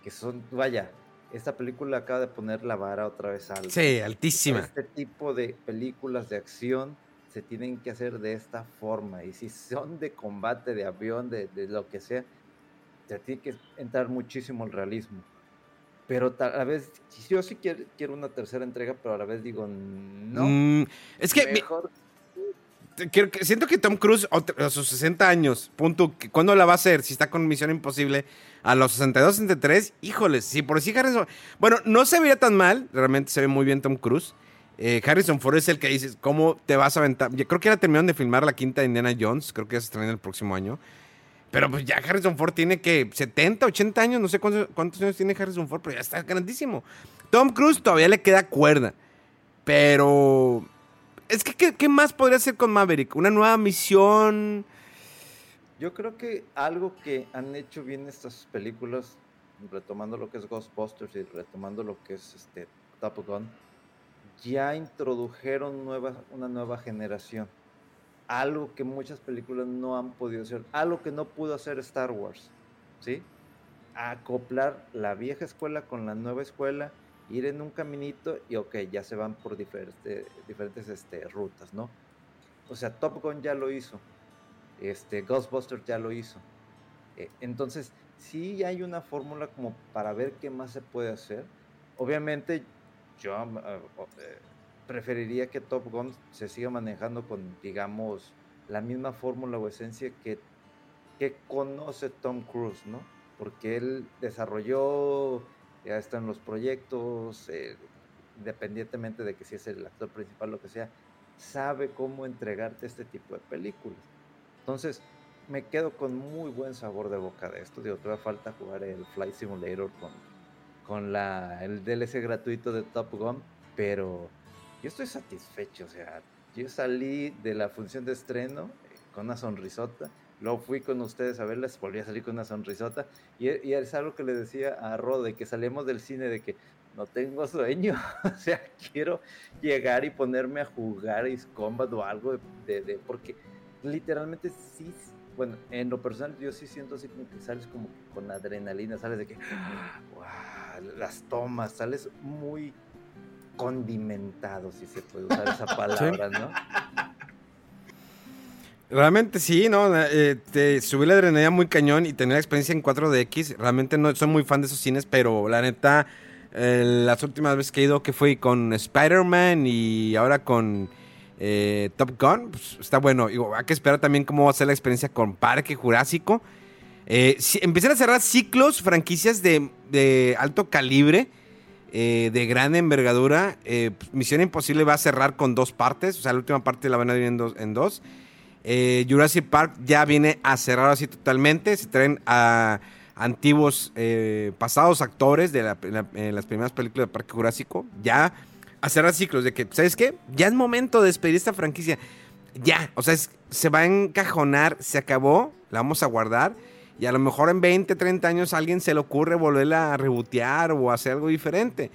Speaker 3: que son, vaya, esta película acaba de poner la vara otra vez alta.
Speaker 1: Sí, altísima.
Speaker 3: Este tipo de películas de acción se tienen que hacer de esta forma. Y si son de combate, de avión, de, de lo que sea, te tiene que entrar muchísimo el realismo. Pero a la vez, yo sí quiero, quiero una tercera entrega, pero a la vez digo, no.
Speaker 1: Mm, es que
Speaker 3: mejor
Speaker 1: que- siento que Tom Cruise a sus 60 años, punto, ¿cuándo la va a hacer? Si está con Misión Imposible a los 62, 63, híjoles, si por sí Harrison... Bueno, no se veía tan mal, realmente se ve muy bien Tom Cruise. Eh, Harrison Ford es el que dices, ¿cómo te vas a aventar? Yo creo que ya terminaron de filmar la quinta de Indiana Jones, creo que ya se estrena el próximo año. Pero pues ya Harrison Ford tiene que 70, 80 años, no sé cuántos, años tiene Harrison Ford, pero ya está grandísimo. Tom Cruise todavía le queda cuerda, pero es que, ¿qué, qué más podría hacer con Maverick? ¿Una nueva misión?
Speaker 3: Yo creo que algo que han hecho bien estas películas, retomando lo que es Ghostbusters y retomando lo que es este Top Gun, ya introdujeron nueva, una nueva generación. Algo que muchas películas no han podido hacer, algo que no pudo hacer Star Wars, ¿sí? Acoplar la vieja escuela con la nueva escuela, ir en un caminito y ok, ya se van por diferentes, este, rutas, ¿no? O sea, Top Gun ya lo hizo, este, Ghostbusters ya lo hizo. Eh, entonces, sí hay una fórmula como para ver qué más se puede hacer. Obviamente, yo eh, eh, preferiría que Top Gun se siga manejando con, digamos, la misma fórmula o esencia que, que conoce Tom Cruise, ¿no? Porque él desarrolló, ya están los proyectos, independientemente de que si es el actor principal lo que sea, sabe cómo entregarte este tipo de películas. Entonces, me quedo con muy buen sabor de boca de esto. Digo, todavía falta jugar el Flight Simulator con, con la, el DLC gratuito de Top Gun, pero yo estoy satisfecho. O sea, yo salí de la función de estreno eh, con una sonrisota. Luego fui con ustedes a verlas, volví a salir con una sonrisota. Y, es algo que le decía a Rod, de que salimos del cine, de que no tengo sueño. o sea, quiero llegar y ponerme a jugar Ace Combat o algo de, de, porque literalmente sí, bueno, en lo personal yo sí siento así como que sales como con adrenalina, sales de que, wow, las tomas, sales muy condimentado, si se puede usar esa palabra, ¿no?
Speaker 1: Realmente sí, ¿no? Eh, te subí la adrenalina muy cañón y tenía la experiencia en 4DX. Realmente no soy muy fan de esos cines, pero la neta, eh, las últimas veces que he ido, que fui con Spider-Man y ahora con eh, Top Gun, pues, está bueno. Digo, hay que esperar también cómo va a ser la experiencia con Parque Jurásico. Eh, empiezan a cerrar ciclos, franquicias de, alto calibre, eh, de gran envergadura. Pues, Misión Imposible va a cerrar con dos partes, o sea, la última parte la van a dividir en dos. Dos. Jurassic Park ya viene a cerrar así totalmente. Se traen a antiguos, pasados actores de las primeras películas de Parque Jurásico. Ya a cerrar ciclos de que, ¿sabes qué? Ya es momento de despedir esta franquicia. Ya, o sea, se va a encajonar, se acabó, la vamos a guardar. Y a lo mejor en 20, 30 años a alguien se le ocurre volverla a rebotear o hacer algo diferente.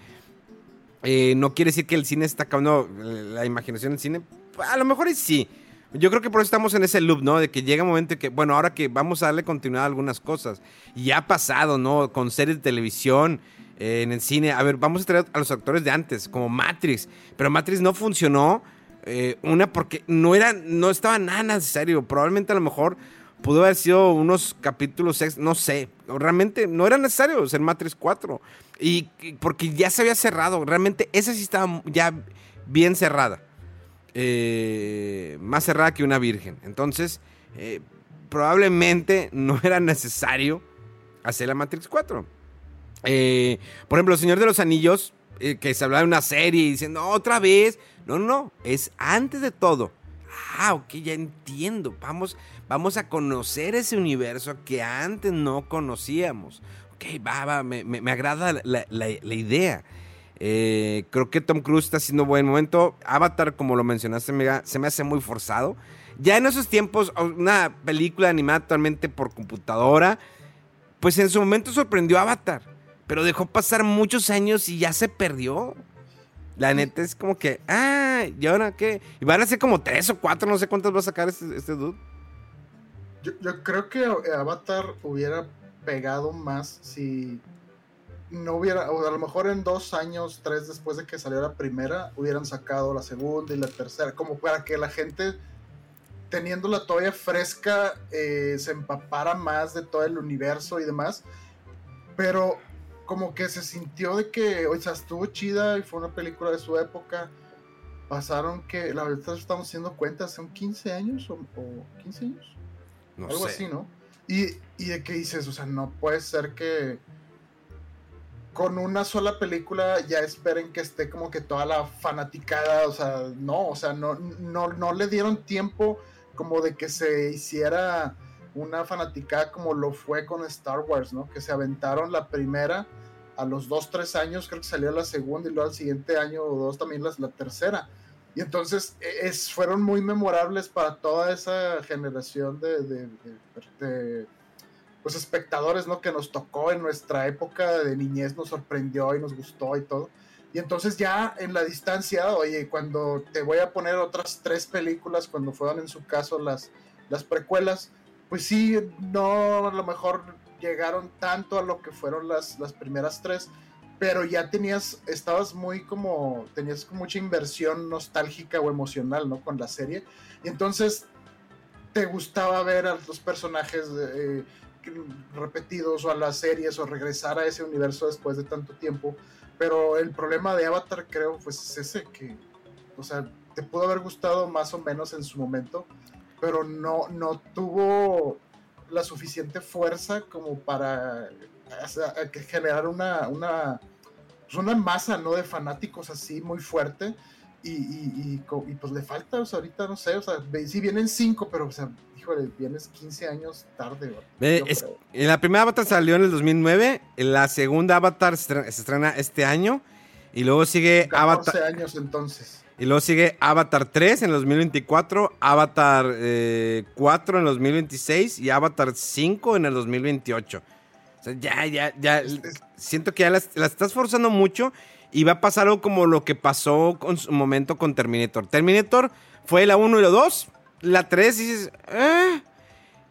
Speaker 1: Eh, no quiere decir que el cine está acabando la imaginación del cine. A lo mejor sí. Yo creo que por eso estamos en ese loop, ¿no? De que llega un momento que, bueno, ahora que vamos a darle continuidad a algunas cosas. Y ha pasado, ¿no? Con series de televisión, eh, en el cine. A ver, vamos a traer a los actores de antes, como Matrix. Pero Matrix no funcionó. Eh, una porque no era, no estaba nada necesario. Probablemente a lo mejor pudo haber sido unos capítulos, no sé. Realmente no era necesario ser Matrix 4. Y, porque ya se había cerrado. Realmente esa sí estaba ya bien cerrada. Eh, más cerrada que una virgen. Entonces, probablemente no era necesario hacer la Matrix 4. Eh, por ejemplo, El Señor de los Anillos, eh, que se hablaba de una serie diciendo, otra vez. No, no, no, es antes de todo. Ah, ok, ya entiendo. Vamos, vamos a conocer ese universo que antes no conocíamos. Ok, va, va, me, me, agrada la, la, idea. Eh, creo que Tom Cruise está haciendo buen momento. Avatar, como lo mencionaste, se me hace muy forzado. Ya en esos tiempos, una película animada actualmente por computadora, pues en su momento sorprendió Avatar. Pero dejó pasar muchos años y ya se perdió. La neta es como que, ah, ¿y ahora qué? Y van a ser como tres o cuatro, no sé cuántas va a sacar este, este dude.
Speaker 2: Yo, creo que Avatar hubiera pegado más si no hubiera, o a lo mejor en dos años, tres después de que salió la primera, hubieran sacado la segunda y la tercera, como para que la gente, teniendo la toalla fresca, eh, se empapara más de todo el universo y demás. Pero como que se sintió de que, o sea, estuvo chida y fue una película de su época. Pasaron que, la verdad estamos haciendo cuentas, son 15 años o, 15 años. Algo así, ¿no? Y, y de qué dices, o sea, no puede ser que con una sola película ya esperen que esté como que toda la fanaticada, o sea, no, o sea, no, no, no le dieron tiempo como de que se hiciera una fanaticada como lo fue con Star Wars, ¿no? Que se aventaron la primera a los dos, tres años, creo que salió la segunda y luego al siguiente año o dos también la, la tercera. Y entonces e, es, fueron muy memorables para toda esa generación de, de, de, pues espectadores, ¿no? Que nos tocó en nuestra época de niñez, nos sorprendió y nos gustó y todo. Y entonces ya en la distancia, oye, cuando te voy a poner otras tres películas, cuando fueron en su caso las, las precuelas, pues sí, no a lo mejor llegaron tanto a lo que fueron las, las primeras tres, pero ya tenías, estabas muy como, tenías mucha inversión nostálgica o emocional, ¿no? Con la serie. Y entonces te gustaba ver a los personajes eh, repetidos o a las series o regresar a ese universo después de tanto tiempo pero el problema de Avatar creo pues es ese que, o sea, te pudo haber gustado más o menos en su momento, pero no, no tuvo la suficiente fuerza como para generar una, una, pues, una masa ¿no? de fanáticos así muy fuerte. Y, y, y, pues le falta, o sea, ahorita no sé, o sea, sí vienen cinco, pero, o sea, híjole, vienes 15 años tarde.
Speaker 1: en la primera Avatar salió en el 2009, en la segunda Avatar se estrena, este año, y luego sigue
Speaker 2: 14 Avatar... años entonces.
Speaker 1: Y luego sigue Avatar 3 en el 2024, Avatar 4 eh, en el 2026 y Avatar 5 en el 2028. O sea, ya, ya, ya. siento que ya las, estás forzando mucho y va a pasar algo como lo que pasó con su momento con Terminator. Terminator fue la 1 y la 2 la 3 dices, ah".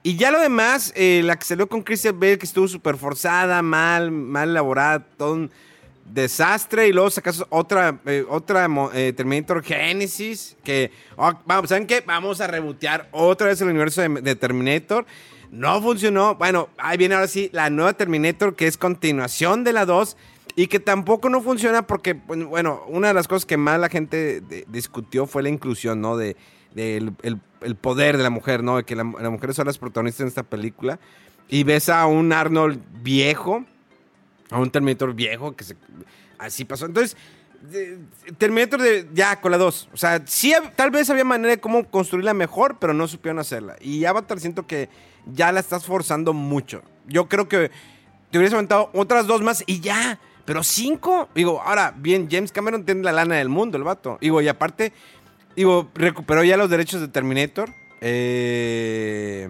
Speaker 1: Y ya lo demás, eh, la que salió con Christian Bale, que estuvo súper forzada, mal, mal elaborada, todo un desastre. Y luego sacas otra, eh, otra eh, Terminator Genesis, que, oh, vamos, ¿saben qué? Vamos a rebotear otra vez el universo de, Terminator. No funcionó. Bueno, ahí viene ahora sí la nueva Terminator, que es continuación de la 2. Y que tampoco no funciona porque, bueno, una de las cosas que más la gente discutió fue la inclusión, ¿no? De, el, poder de la mujer, ¿no? De que la, las mujeres son las protagonistas en esta película. Y ves a un Arnold viejo, a un Terminator viejo, que se, así pasó. Entonces, Terminator de, ya con la 2. O sea, sí, tal vez había manera de cómo construirla mejor, pero no supieron hacerla. Y Avatar siento que ya la estás forzando mucho. Yo creo que te hubieras aventado otras dos más y ya. Pero cinco, digo, ahora, bien, James Cameron tiene la lana del mundo, el vato. Digo, y aparte, Digo, recuperó ya los derechos de Terminator. Eh...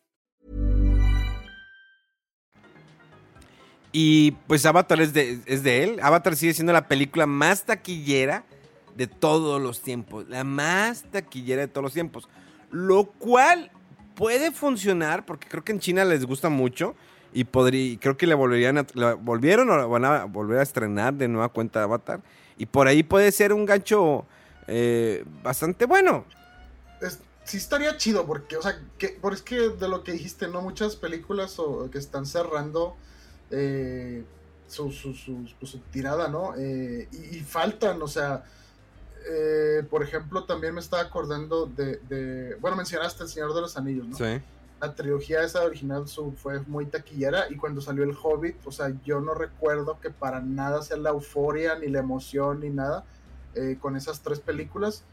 Speaker 1: Y pues Avatar es de, es de él. Avatar sigue siendo la película más taquillera de todos los tiempos. La más taquillera de todos los tiempos. Lo cual puede funcionar, porque creo que en China les gusta mucho. Y podría, creo que le volverían a, volvieron o van a volver a estrenar de nueva cuenta de Avatar. Y por ahí puede ser un gancho eh, bastante bueno.
Speaker 2: sí estaría chido, porque, o sea, que, por es que de lo que dijiste, ¿no? Muchas películas o, que están cerrando eh, su, su, pues, su, tirada, ¿no? Eh, y, faltan, o sea, eh, por ejemplo, también me estaba acordando de, bueno, mencionaste El Señor de los Anillos, ¿no? Sí. La trilogía esa original fue muy taquillera y cuando salió El Hobbit, o sea, yo no recuerdo que para nada sea la euforia, ni la emoción, ni nada eh, con esas tres películas.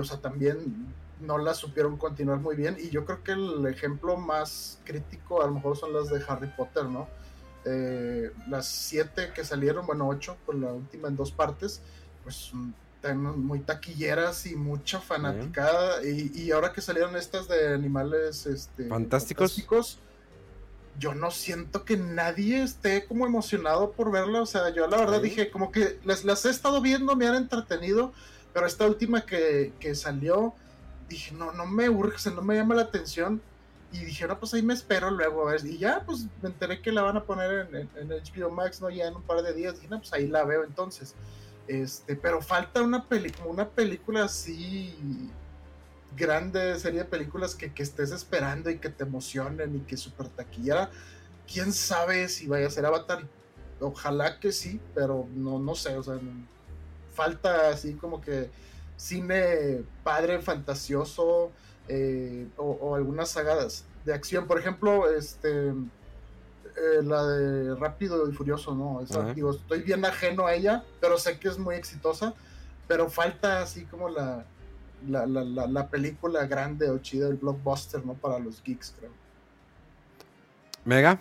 Speaker 2: O sea, también no las supieron continuar muy bien y yo creo que el ejemplo más crítico a lo mejor son las de Harry Potter, ¿no? Las siete que salieron, bueno, ocho, por la última en dos partes, pues muy taquilleras y mucha fanaticada. Y, ahora que salieron estas de animales este,
Speaker 1: fantásticos.
Speaker 2: yo no siento que nadie esté como emocionado por verla. O sea, yo la verdad dije, como que las, las he estado viendo, me han entretenido, pero esta última que, salió, dije, no, no me urge, no me llama la atención. Y dije, no, pues ahí me espero luego. A ver. Y ya, pues me enteré que la van a poner en, en, HBO Max, ¿no? Ya en un par de días. Dije, no, pues ahí la veo entonces. Este, pero falta una una película así grande, serie de películas que, estés esperando y que te emocionen y que super taquillera. Quién sabe si vaya a ser Avatar. Ojalá que sí, pero no, no sé, o sea, falta así como que cine padre fantasioso eh, o, o algunas sagadas de acción. Por ejemplo, este eh, la de Rápido y Furioso, ¿no? Digo, estoy bien ajeno a ella, pero sé que es muy exitosa. Pero falta así como la, la, la, la, la película grande o chida, el blockbuster, ¿no? Para los geeks, creo.
Speaker 1: Mega.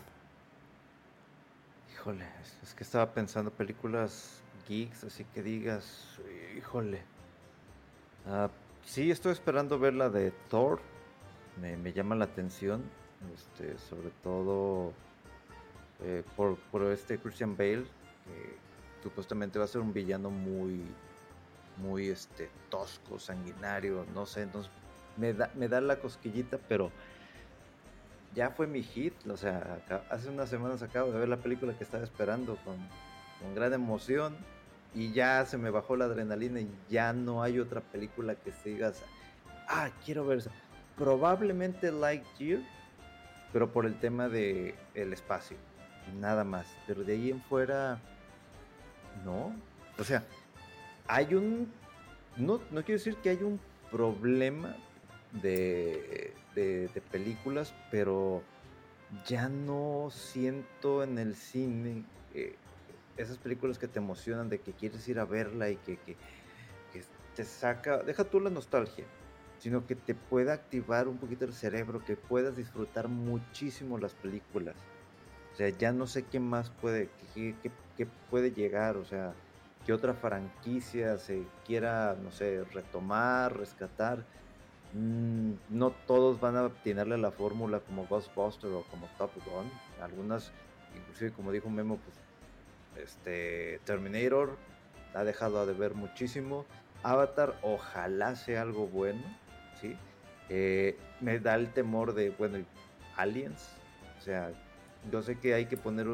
Speaker 3: Híjole, es, es que estaba pensando películas geeks, así que digas, híjole. Ah, sí, estoy esperando ver la de Thor. Me, llama la atención, este, sobre todo eh, por, por este Christian Bale, que supuestamente va a ser un villano muy, muy este, tosco, sanguinario, no sé, entonces me da, me da la cosquillita, pero ya fue mi hit, o sea, hace unas semanas acabo de ver la película que estaba esperando con, con gran emoción y ya se me bajó la adrenalina y ya no hay otra película que se digas, ah, quiero ver esa. Probablemente Lightyear, pero por el tema de el espacio, nada más. Pero de ahí en fuera, no. O sea, hay un, no, no quiero decir que hay un problema de, de, de películas, pero ya no siento en el cine eh, esas películas que te emocionan de que quieres ir a verla y que, que- te saca, deja tú la nostalgia, sino que te pueda activar un poquito el cerebro, que puedas disfrutar muchísimo las películas. O sea, ya no sé qué más puede, qué, qué- qué puede llegar, o sea, qué otra franquicia se quiera, no sé, retomar, rescatar. Mm, no todos van a tenerle la fórmula como Ghostbuster o como Top Gun. Algunas, inclusive como dijo Memo, pues este Terminator ha dejado de ver muchísimo. Avatar, ojalá sea algo bueno, ¿sí? Eh, me da el temor de, bueno, y Aliens, o sea, yo sé que hay que poner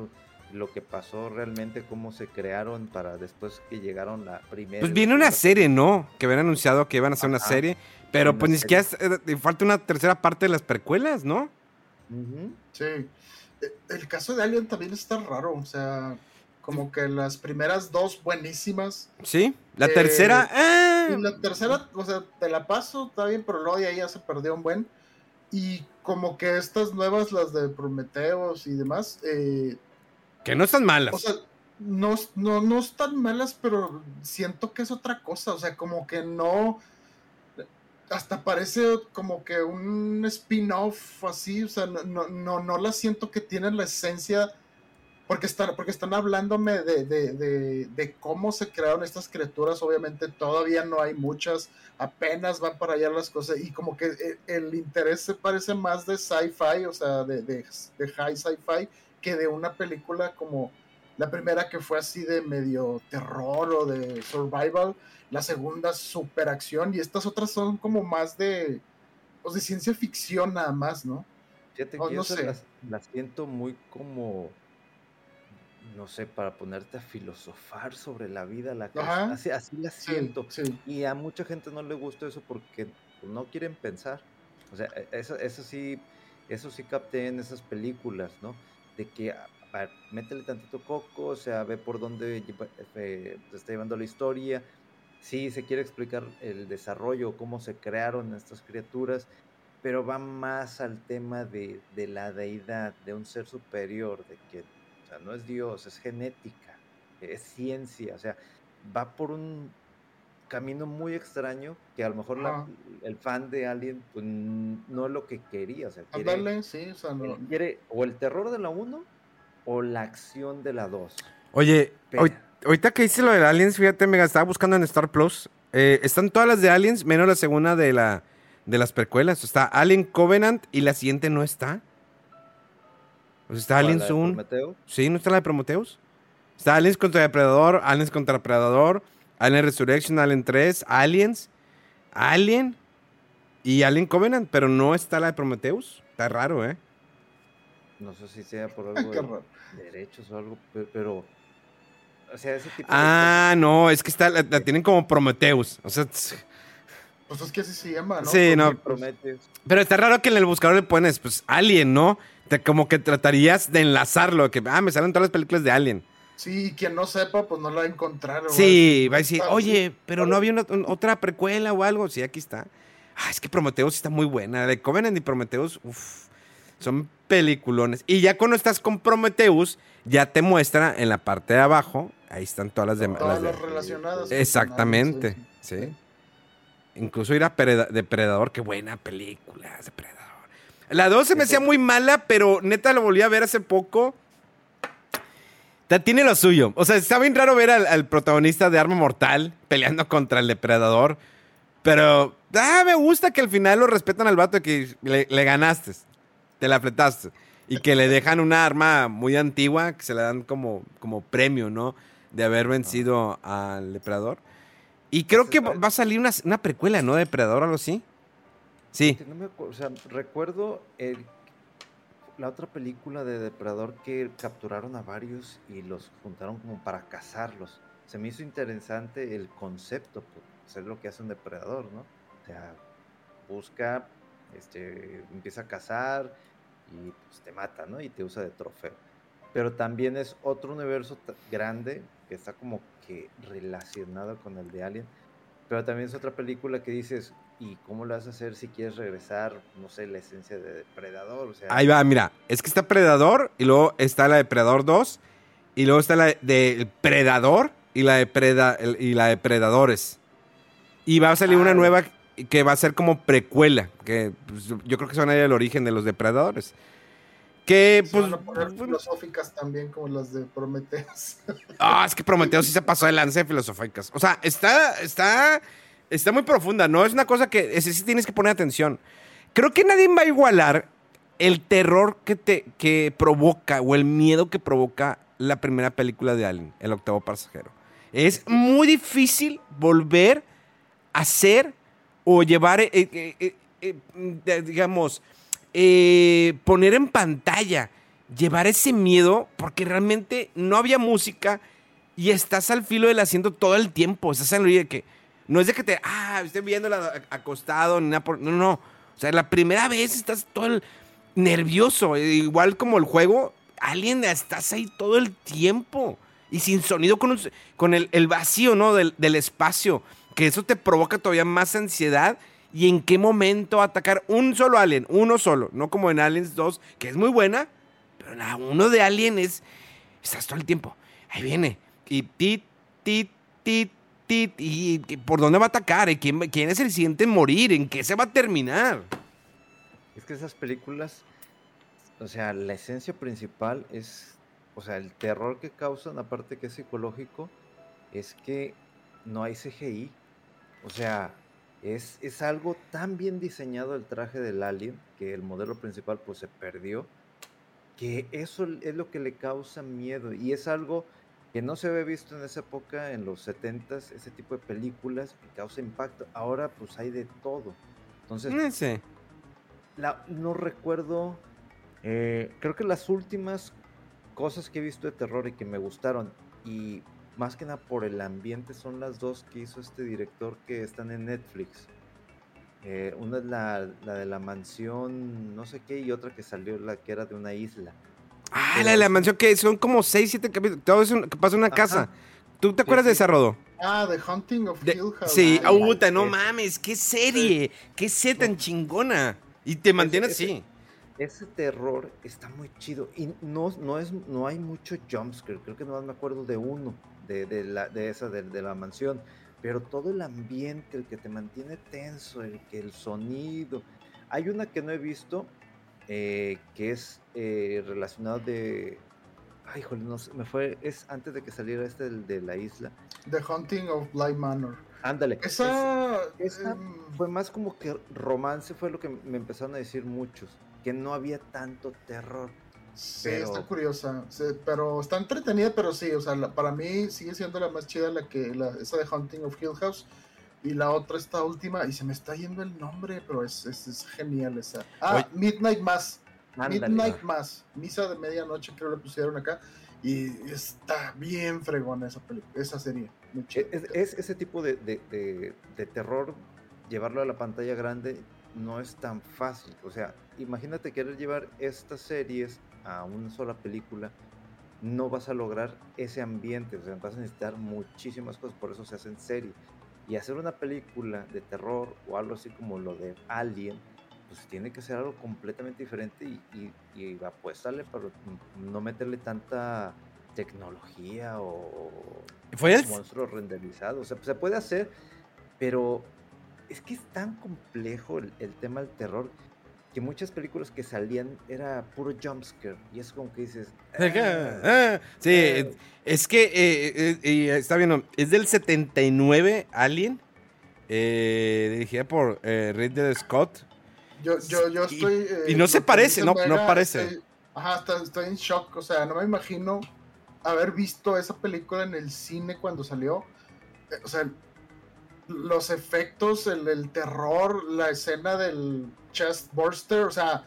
Speaker 3: lo que pasó realmente, cómo se crearon para después que llegaron la primera.
Speaker 1: Pues viene una serie, ¿no? Que habían anunciado que iban a hacer una
Speaker 3: Ajá.
Speaker 1: serie. Pero
Speaker 3: Una
Speaker 1: pues ni siquiera eh, falta una tercera parte de las precuelas, ¿no?
Speaker 2: Sí. Eh, El caso de Alien también está raro, o sea, como que las primeras dos buenísimas.
Speaker 1: Sí. La
Speaker 2: Eh,
Speaker 1: tercera. ¡ah!
Speaker 2: Y la tercera, o sea, te la paso, está bien, pero luego de ahí ya se perdió un buen. Y como que estas nuevas, las de Prometeos y demás, eh,
Speaker 1: Que no están malas.
Speaker 2: o sea, no, no, no están malas, pero siento que es otra cosa, o sea, como que no... Hasta parece como que un spin-off así, o sea, no, no, no, no la siento que tienen la esencia, porque están, porque están hablándome de, de, de, de cómo se crearon estas criaturas, obviamente todavía no hay muchas, apenas van para allá las cosas, y como que el, el interés se parece más de sci-fi, o sea, de, high sci-fi, que de una película como la primera que fue así de medio terror o de survival, la segunda super acción y estas otras son como más de pues de ciencia ficción nada más, ¿no?
Speaker 3: Fíjate
Speaker 2: Oh,
Speaker 3: que
Speaker 2: no sé.
Speaker 3: las, las siento muy como, no sé, para ponerte a filosofar sobre la vida, la cosa.
Speaker 2: Ajá.
Speaker 3: Así, así
Speaker 2: Sí,
Speaker 3: siento.
Speaker 2: sí.
Speaker 3: Y a mucha gente no le gusta eso porque no quieren pensar. O sea, e- eso, eso sí, eso sí capté en esas películas, ¿no? De que a- métele tantito coco, o sea, ve por dónde eh, te está llevando la historia. Sí, se quiere explicar el desarrollo, cómo se crearon estas criaturas, pero va más al tema de, de la deidad, de un ser superior, de que o sea, no es Dios, es genética, es ciencia, o sea, va por un camino muy extraño que a lo mejor la- el fan de Alien pues, no es lo que quería, o sea, quiere,
Speaker 2: Ándale, sí, o sea, no.
Speaker 3: quiere o el terror de la 1 o la acción de la 2.
Speaker 1: Oye, hoy- ahorita que hice lo de Aliens, fíjate, me estaba buscando en Star Plus. eh, están todas las de Aliens, menos la segunda de la de las precuelas. Está Alien Covenant y la siguiente no está. O sea, está
Speaker 3: ¿Cuál,
Speaker 1: Aliens
Speaker 3: la de
Speaker 1: 1.
Speaker 3: Prometeo?
Speaker 1: Sí, ¿no está la de Prometheus? Está Aliens contra Depredador, Aliens contra Depredador, Alien Resurrection, Alien 3, Aliens, Alien y Alien Covenant, pero no está la de Prometheus. Está raro, ¿eh?
Speaker 3: No sé si sea por
Speaker 2: Qué
Speaker 3: algo de derechos o algo, pe- pero, o sea, ese tipo de
Speaker 1: Ah, no, es que está, la, la tienen como Prometheus. O sea, tss,
Speaker 2: Pues es que así se llama, ¿no?
Speaker 1: Sí,
Speaker 2: Pues,
Speaker 1: no.
Speaker 3: Prometheus.
Speaker 1: pero está raro que en el buscador le pones, pues, Alien, ¿no? Te- como que tratarías de enlazarlo, que, ah, me salen todas las películas de Alien.
Speaker 2: Sí, quien no sepa, pues no la va a encontrar. o
Speaker 1: Sí, va a decir, oye, pero no había una- un- otra precuela o algo. Sí, aquí está. Ah, es que Prometheus está muy buena. De Covenant y Prometheus, uff, son peliculones. Y ya cuando estás con Prometheus, ya te muestra en la parte de abajo, ahí están todas las demás.
Speaker 2: Todas
Speaker 1: las
Speaker 2: las
Speaker 1: de-
Speaker 2: relacionadas.
Speaker 1: Exactamente,
Speaker 2: Sí,
Speaker 1: sí. Incluso ir a Preda- Depredador, qué buena película, Depredador. La 2 se me hacía muy mala, pero neta lo volví a ver hace poco. Tiene lo suyo. O sea, está bien raro ver al, protagonista de Arma Mortal peleando contra el depredador. Pero ah, me gusta que al final lo respetan al vato que le, le ganaste. Te la fletaste. Y que le dejan una arma muy antigua que se le dan como, como premio, ¿no? De haber vencido al depredador. Y creo que va va a salir una, una precuela, ¿no? Depredador o algo así. Sí.
Speaker 3: No me acuerdo, o sea, recuerdo el- la otra película de Depredador que capturaron a varios y los juntaron como para cazarlos. Se me hizo interesante el concepto, pues, hacer lo que hace un depredador, ¿no? O sea, busca, este, empieza a cazar y pues te mata, ¿no? Y te usa de trofeo. Pero también es otro universo grande que está como que relacionado con el de Alien. Pero también es otra película que dices, ¿y cómo lo vas a hacer si quieres regresar, no sé, la esencia de Depredador? O sea,
Speaker 1: Ahí va, mira. Es que está Predador y luego está la de Predador 2 y luego está la de Predador y la de, Preda, el- y la de Predadores. Y va a salir una
Speaker 3: Ah.
Speaker 1: nueva que va a ser como precuela, que pues, yo creo que se van a ir al origen de los depredadores. Que pues...
Speaker 2: van a poner
Speaker 1: pues,
Speaker 2: filosóficas también como las de Prometheus.
Speaker 1: Ah, es que Prometeo sí se pasó de lance de filosóficas. O sea, está, está, está muy profunda, ¿no? Es una cosa que ese sí tienes que poner atención. Creo que nadie va a igualar el terror que te que provoca o el miedo que provoca la primera película de Alien, El octavo pasajero. Es muy difícil volver a hacer o llevar, eh, eh, eh, digamos, eh, poner en pantalla, llevar ese miedo, porque realmente no había música y estás al filo del asiento todo el tiempo. Estás en orilla de que no es de que te, ah, estoy viéndola acostado. No, no. O sea, la primera vez estás todo el nervioso. Igual como el juego, Alien, estás ahí todo el tiempo. Y sin sonido, con, el, vacío, ¿no? Del espacio. Que eso te provoca todavía más ansiedad. Y en qué momento atacar un solo alien, uno solo. No como en Aliens 2, que es muy buena. Pero la uno de Alien es. Estás todo el tiempo. Ahí viene. Y tit, tit, tit, tit. ¿Y y por dónde va a atacar? ¿Y quién, quién es el siguiente en morir? ¿En qué se va a terminar?
Speaker 3: es que esas películas, o sea, la esencia principal es, o sea, el terror que causan, aparte que es psicológico, es que no hay CGI. O sea, es, es algo tan bien diseñado el traje del alien que el modelo principal pues se perdió, que eso es lo que le causa miedo y es algo que no se había visto en esa época, en los 70s, ese tipo de películas que causa impacto. Ahora pues hay de todo. Entonces, la- no recuerdo. eh, creo que las últimas cosas que he visto de terror y que me gustaron, y más que nada por el ambiente, son las dos que hizo este director que están en Netflix. Eh, una es la, la de la mansión, no sé qué, y otra que salió, la que era de una isla.
Speaker 1: Ah, la de la mansión que son como 6, 7 capítulos. Todo eso que pasa en una
Speaker 3: Ajá.
Speaker 1: casa. ¿Tú te
Speaker 3: Sí,
Speaker 1: acuerdas de esa, Rodo?
Speaker 2: Ah, The Hunting of Hill House.
Speaker 1: sí, puta, no
Speaker 3: es-
Speaker 1: mames, qué serie, qué serie tan chingona. Y te mantiene
Speaker 3: ese-
Speaker 1: así.
Speaker 3: Ese terror está muy chido. Y no, no, es, no hay mucho jumpscare. Creo que nomás me acuerdo de uno, de, de, la, de esa, de, de la mansión. Pero todo el ambiente, el que te mantiene tenso, el que el sonido. Hay una que no he visto, eh, que es eh, relacionada de... Ay, híjole, no sé, me fue... Es antes de que saliera este del- de, la isla.
Speaker 2: The Hunting of Bly Manor.
Speaker 3: Ándale.
Speaker 2: Esa.
Speaker 3: es- esa
Speaker 2: em,
Speaker 3: fue más como que romance, fue lo que me empezaron a decir muchos. Que no había tanto terror.
Speaker 2: Sí,
Speaker 3: Pero-
Speaker 2: está curiosa. sí, pero está entretenida, pero sí, o sea, la- para mí sigue siendo la más chida la que la, esa de Hunting of Hill House. Y la otra, esta última, y se me está yendo el nombre, pero es, es, es genial esa. Ah,
Speaker 1: Oye.
Speaker 2: Midnight Mass. Midnight Mass. Misa de medianoche, creo le pusieron acá. Y está bien fregona esa película, esa serie.
Speaker 3: Es, es ese tipo de, de- de- de terror, llevarlo a la pantalla grande no es tan fácil. O sea, imagínate querer llevar estas series a una sola película no vas a lograr ese ambiente, o sea, vas a necesitar muchísimas cosas, por eso se hacen series. Y hacer una película de terror o algo así como lo de Alien, pues tiene que ser algo completamente diferente y, y, y apuéstale para no meterle tanta tecnología o
Speaker 1: Fue el-
Speaker 3: monstruos renderizados. O sea, se puede hacer, pero es que es tan complejo el, el tema del terror que muchas películas que salían era puro jumpscare. Y es como que dices. "Ah".
Speaker 1: Ah, sí,
Speaker 3: Eh.
Speaker 1: es que eh, eh, y está bien, ¿no? es del 79 Alien, eh, dirigida por eh, Ridley Scott.
Speaker 2: Yo, yo, yo
Speaker 1: Y-
Speaker 2: estoy. eh,
Speaker 1: y no se parece, no- no parece.
Speaker 2: estoy- ajá, estoy en shock. O sea, no me imagino haber visto esa película en el cine cuando salió. Eh, O sea, los efectos, el, el terror, la escena del chest burster, o sea,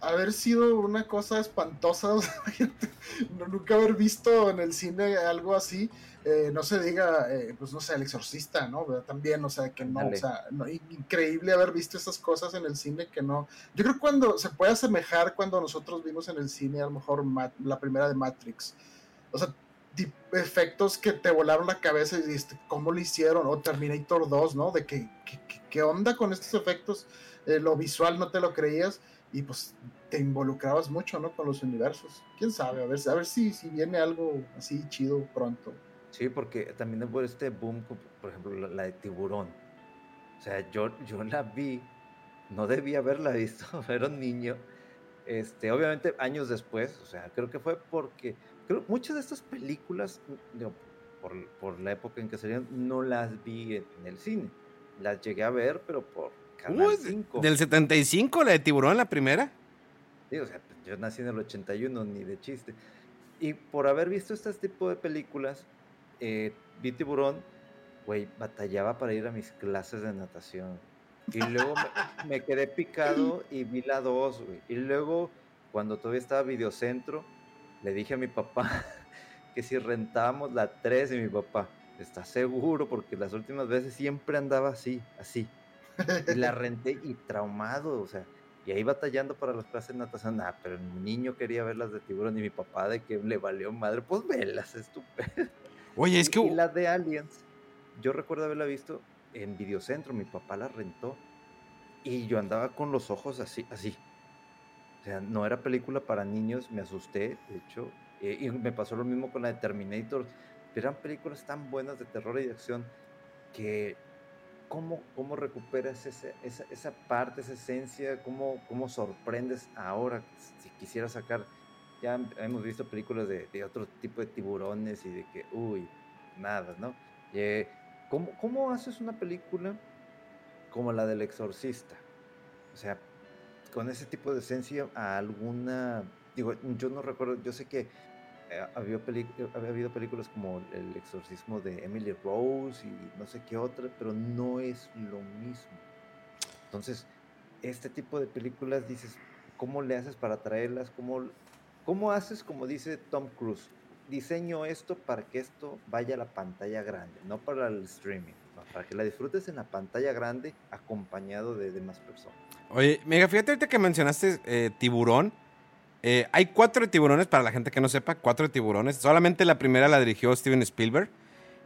Speaker 2: haber sido una cosa espantosa. o sea, no- nunca haber visto en el cine algo así. eh, no se diga, eh, pues no sé, el exorcista, ¿no? ¿Verdad? También, o sea, que no, o sea, no, increíble haber visto esas cosas en el cine que no. Yo creo que cuando se puede asemejar cuando nosotros vimos en el cine, a lo mejor la primera de Matrix. O sea, efectos que te volaron la cabeza y dijiste, ¿cómo lo hicieron? O Terminator 2, ¿no? De que- ¿qué onda con estos efectos? Eh, lo visual no te lo creías y pues te involucrabas mucho, ¿no? Con los universos. ¿Quién sabe? A ver, a ver si, si viene algo así chido pronto.
Speaker 3: Sí, porque también hubo este boom, por ejemplo, la, de tiburón. O sea, yo, yo la vi, no debía haberla visto, era un niño. Este, obviamente, años después, o sea, creo que fue porque creo muchas de estas películas, digo, por, por la época en que salieron, no las vi en, en el cine. Las llegué a ver, pero por Canal
Speaker 1: Uy,
Speaker 3: 5.
Speaker 1: del 75, la de Tiburón, la primera.
Speaker 3: Sí, o sea, yo nací en el 81, ni de chiste. Y por haber visto este tipo de películas, eh, vi Tiburón, güey, batallaba para ir a mis clases de natación. Y luego me, me quedé picado y vi la 2, güey. Y luego, cuando todavía estaba Videocentro, le dije a mi papá que si rentábamos la 3 y mi papá, ¿está seguro? Porque las últimas veces siempre andaba así, así. Y la renté y traumado, o sea, y ahí batallando para las clases de natación, nada, pero el niño quería ver las de tiburón y mi papá de que le valió madre, pues velas, estupendo.
Speaker 1: Oye, es que...
Speaker 3: Y la de Aliens, yo recuerdo haberla visto en Videocentro, mi papá la rentó y yo andaba con los ojos así, así. O sea, no era película para niños, me asusté, de hecho, eh, y me pasó lo mismo con la de Terminator. Eran películas tan buenas de terror y de acción que cómo, cómo recuperas ese- esa, esa parte, esa esencia, cómo, cómo sorprendes ahora si quisieras sacar, ya hemos visto películas de, de otro tipo de tiburones y de que, uy, nada, ¿no? Eh, ¿cómo, ¿Cómo haces una película como la del exorcista? O sea, con ese tipo de esencia a alguna, digo, yo no recuerdo, yo sé que había, eh, había habido películas como El exorcismo de Emily Rose y no sé qué otra, pero no es lo mismo. Entonces, este tipo de películas dices, ¿cómo le haces para traerlas? ¿Cómo, cómo haces, como dice Tom Cruise? Diseño esto para que esto vaya a la pantalla grande, no para el streaming, no, para que la disfrutes en la pantalla grande acompañado de demás personas.
Speaker 1: Oye, mega, fíjate ahorita que mencionaste eh, tiburón. Eh, hay cuatro tiburones, para la gente que no sepa, cuatro tiburones. Solamente la primera la dirigió Steven Spielberg.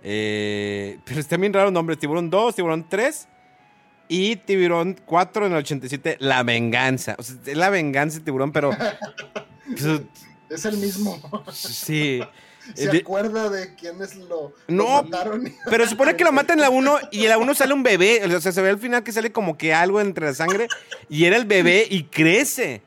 Speaker 1: Eh, pero está bien raro el nombre. Tiburón 2, Tiburón 3 y Tiburón 4 en el 87, La Venganza. O sea, es la venganza de tiburón, pero... pues,
Speaker 2: Es el mismo.
Speaker 1: sí.
Speaker 2: Se
Speaker 1: De-
Speaker 2: acuerda de quiénes lo, lo
Speaker 1: No,
Speaker 2: mataron. y-
Speaker 1: Pero supone que lo matan en la 1 y en la 1 sale un bebé. O sea, se ve al final que sale como que algo entre la sangre y era el bebé y crece.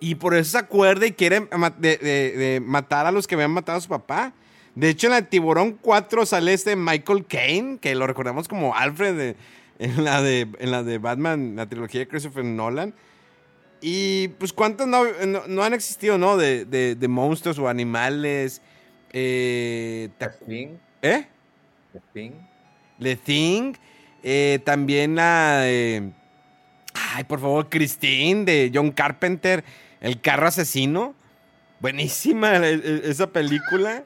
Speaker 1: Y por eso se acuerda y quiere de, de- de matar a los que habían matado a su papá. De hecho, en la Tiburón 4 sale este Michael Caine, que lo recordamos como Alfred de- en, la de, en la de Batman, la trilogía de Christopher Nolan. Y pues cuántos no, no- no han existido, ¿no? De, de- de monstruos o animales. Eh, ¿te
Speaker 3: The Thing,
Speaker 1: ¿Eh?
Speaker 3: The Thing,
Speaker 1: The Thing. eh, también la. de- ay, por favor, Christine de John Carpenter. El carro asesino. Buenísima e- e- esa película.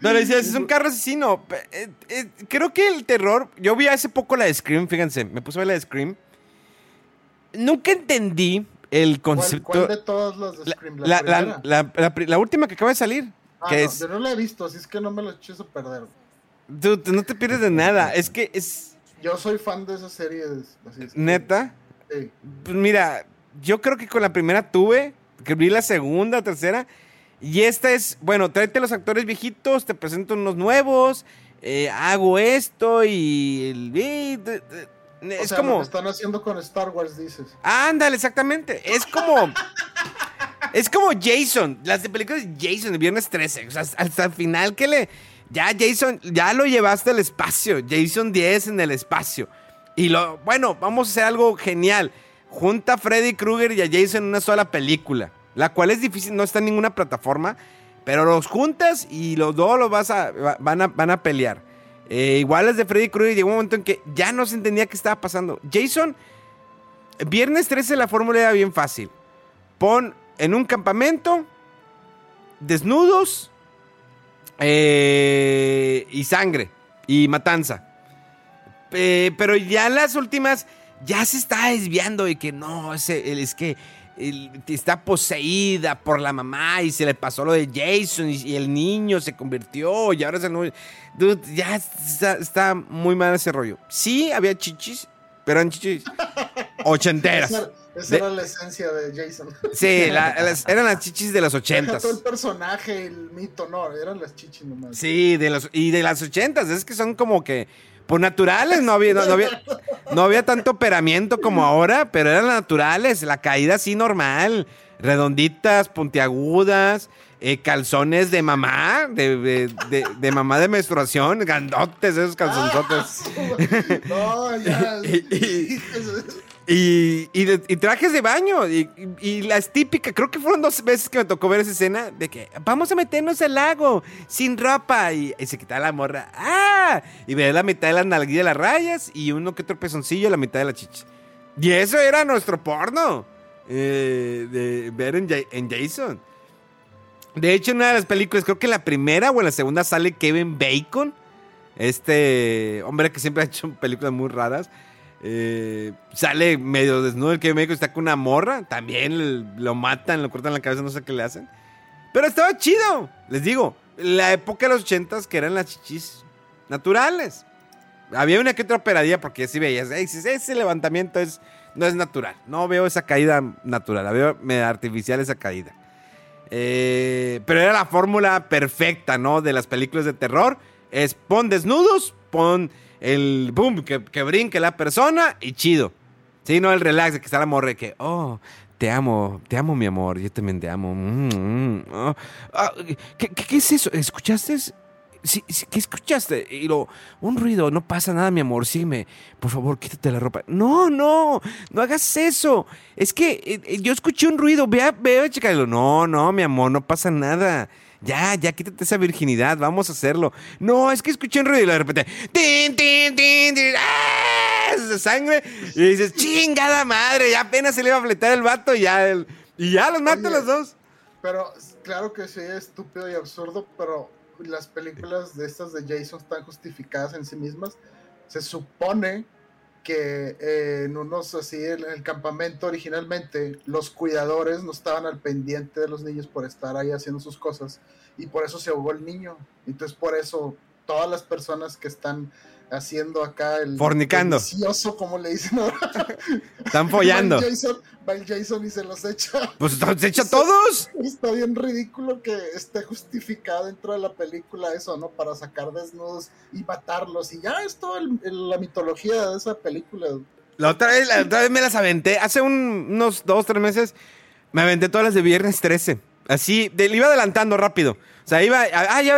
Speaker 1: No, le decías, es un carro asesino. Eh, eh, creo que el terror. Yo vi hace poco la de Scream, fíjense. Me puse a ver la de Scream. Nunca entendí el
Speaker 2: ¿Cuál,
Speaker 1: concepto.
Speaker 2: cuál de todas las de Scream?
Speaker 1: la, la- última que acaba de salir.
Speaker 2: Ah,
Speaker 1: que
Speaker 2: no,
Speaker 1: es,
Speaker 2: Yo no la he visto, así es que no me lo eches a perder.
Speaker 1: Dude, no te pierdes de nada. Es que es
Speaker 2: Yo soy fan de esa serie. Así es que-
Speaker 1: neta.
Speaker 2: Sí.
Speaker 1: Pues mira, yo creo que con la primera tuve, que vi la segunda, tercera. Y esta es, bueno, tráete los actores viejitos, te presento unos nuevos, eh, hago esto y... y-
Speaker 2: O
Speaker 1: es
Speaker 2: lo
Speaker 1: como...
Speaker 2: que están haciendo con Star Wars, dices.
Speaker 1: Ándale, exactamente. Es como. es como Jason. Las de películas de Jason, el viernes 13. O sea, hasta el final que le. Ya Jason, ya lo llevaste al espacio. Jason 10 en el espacio. Y lo. Bueno, vamos a hacer algo genial. Junta a Freddy Krueger y a Jason en una sola película. La cual es difícil, no está en ninguna plataforma. Pero los juntas y los dos los vas a, va- van, a, van a pelear. Eh, igual las de Freddy Krueger llegó un momento en que ya no se entendía qué estaba pasando. Jason Viernes 13 la fórmula era bien fácil. Pon en un campamento desnudos eh, y sangre y matanza. Eh, pero ya las últimas ya se está desviando de que no, es, es que está poseída por la mamá y se le pasó lo de Jason y, y el niño se convirtió y ahora es el nuevo- Dude, ya está, está muy mal ese rollo. Sí, había chichis, pero eran chichis ochenteras.
Speaker 2: Esa, esa
Speaker 1: De-
Speaker 2: era la esencia de Jason.
Speaker 1: Sí, la- las- eran las chichis de los
Speaker 2: Deja
Speaker 1: ochentas.
Speaker 2: todo el personaje, el mito, no, eran las chichis nomás.
Speaker 1: Sí, de los, y de las ochentas. Es que son como que, pues naturales, no había, no, no había, no había tanto operamiento como ahora, pero eran naturales. La caída así normal, redonditas, puntiagudas, eh, calzones de mamá, de, de, de- de mamá de menstruación, grandotes esos calzonzotes.
Speaker 2: No, ya.
Speaker 1: Y- Y, y y trajes de baño. Y, las típicas, creo que fueron dos veces que me tocó ver esa escena de que vamos a meternos al lago sin ropa. Y, se quitaba la morra. ¡Ah! Y veía la mitad de las nalguillas de las rayas y uno que otro pezoncillo la mitad de la chicha. Y eso era nuestro porno. eh, de ver en, Ja- en Jason. De hecho, en una de las películas, creo que la primera o en la segunda sale Kevin Bacon. Este hombre que siempre ha hecho películas muy raras. Eh, sale medio desnudo el Kevin Bacon, está con una morra. También lo matan, lo cortan la cabeza, no sé qué le hacen. Pero estaba chido. Les digo, la época de los ochentas que eran las chichis naturales. Había una que otra operadilla porque así veías, "Ey, ese levantamiento es, no es natural. No veo esa caída natural, veo medio artificial esa caída. Eh, pero era la fórmula perfecta, ¿no? De las películas de terror. Es pon desnudos, pon el boom, que, que brinque la persona y chido. Sí, no el relax que está la morra que, oh, te amo, te amo mi amor, yo también te amo. Mm, oh. ¿qué, qué, es eso? ¿Escuchaste? Sí, sí, ¿Qué escuchaste? Y lo, un ruido, no pasa nada, mi amor, sígueme. Por favor, quítate la ropa. No, no, no hagas eso. Es que eh, eh, yo escuché un ruido, vea, vea, chica. No, no, mi amor, no pasa nada. Ya, ya, quítate esa virginidad, vamos a hacerlo. No, es que escuché un ruido y de repente, tin, tin, tin, tin, ¡ah! sangre. Y dices, chingada madre, ya apenas se le iba a fletar el vato y ya, el- y ya los mata los dos.
Speaker 2: Pero claro que sí, es estúpido y absurdo, pero las películas de estas de Jason están justificadas en sí mismas. Se supone que eh, en unos así, en el campamento originalmente, los cuidadores no estaban al pendiente de los niños por estar ahí haciendo sus cosas y por eso se ahogó el niño. Entonces por eso todas las personas que están haciendo acá el
Speaker 1: Fornicando.
Speaker 2: delicioso, como le dicen ahora,
Speaker 1: Están follando.
Speaker 2: Va el Jason, Jason y se los echa.
Speaker 1: Pues se echa todos.
Speaker 2: Está bien ridículo que esté justificado dentro de la película eso, ¿no? Para sacar desnudos y matarlos. Y ya es toda la mitología de esa película.
Speaker 1: La otra vez, la otra vez me las aventé. Hace un- unos dos, tres meses me aventé todas las de viernes 13. Así, le iba adelantando rápido. O sea, iba. Ah, ya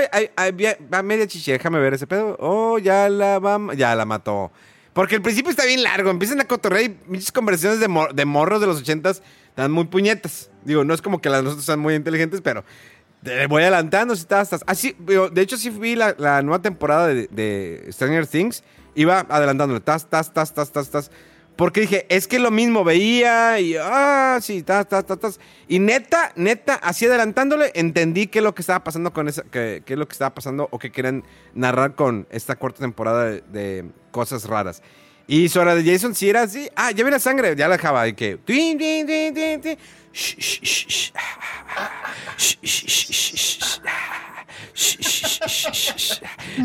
Speaker 1: va media chiche, déjame ver ese pedo. Oh, ya la va, ya la mató. Porque el principio está bien largo. Empiezan a cotorrear y muchas conversaciones de, mor- de morros de los ochentas están muy puñetas. Digo, no es como que las nosotros sean muy inteligentes, pero te voy adelantando. Si estás, estás- así, de hecho, sí vi la, nueva temporada de, de Stranger Things. Iba adelantándole. Tas, tas, tas, tas, tas, tas. Porque dije, es que lo mismo veía y, ah, sí, tas, tas, tas, tas. Y neta, neta, así adelantándole, entendí qué es lo que estaba pasando con esa, qué, es lo que estaba pasando o qué querían narrar con esta cuarta temporada de, cosas raras. Y Sora de Jason sí era así. Ah, ya vi la sangre, ya la dejaba. Y que.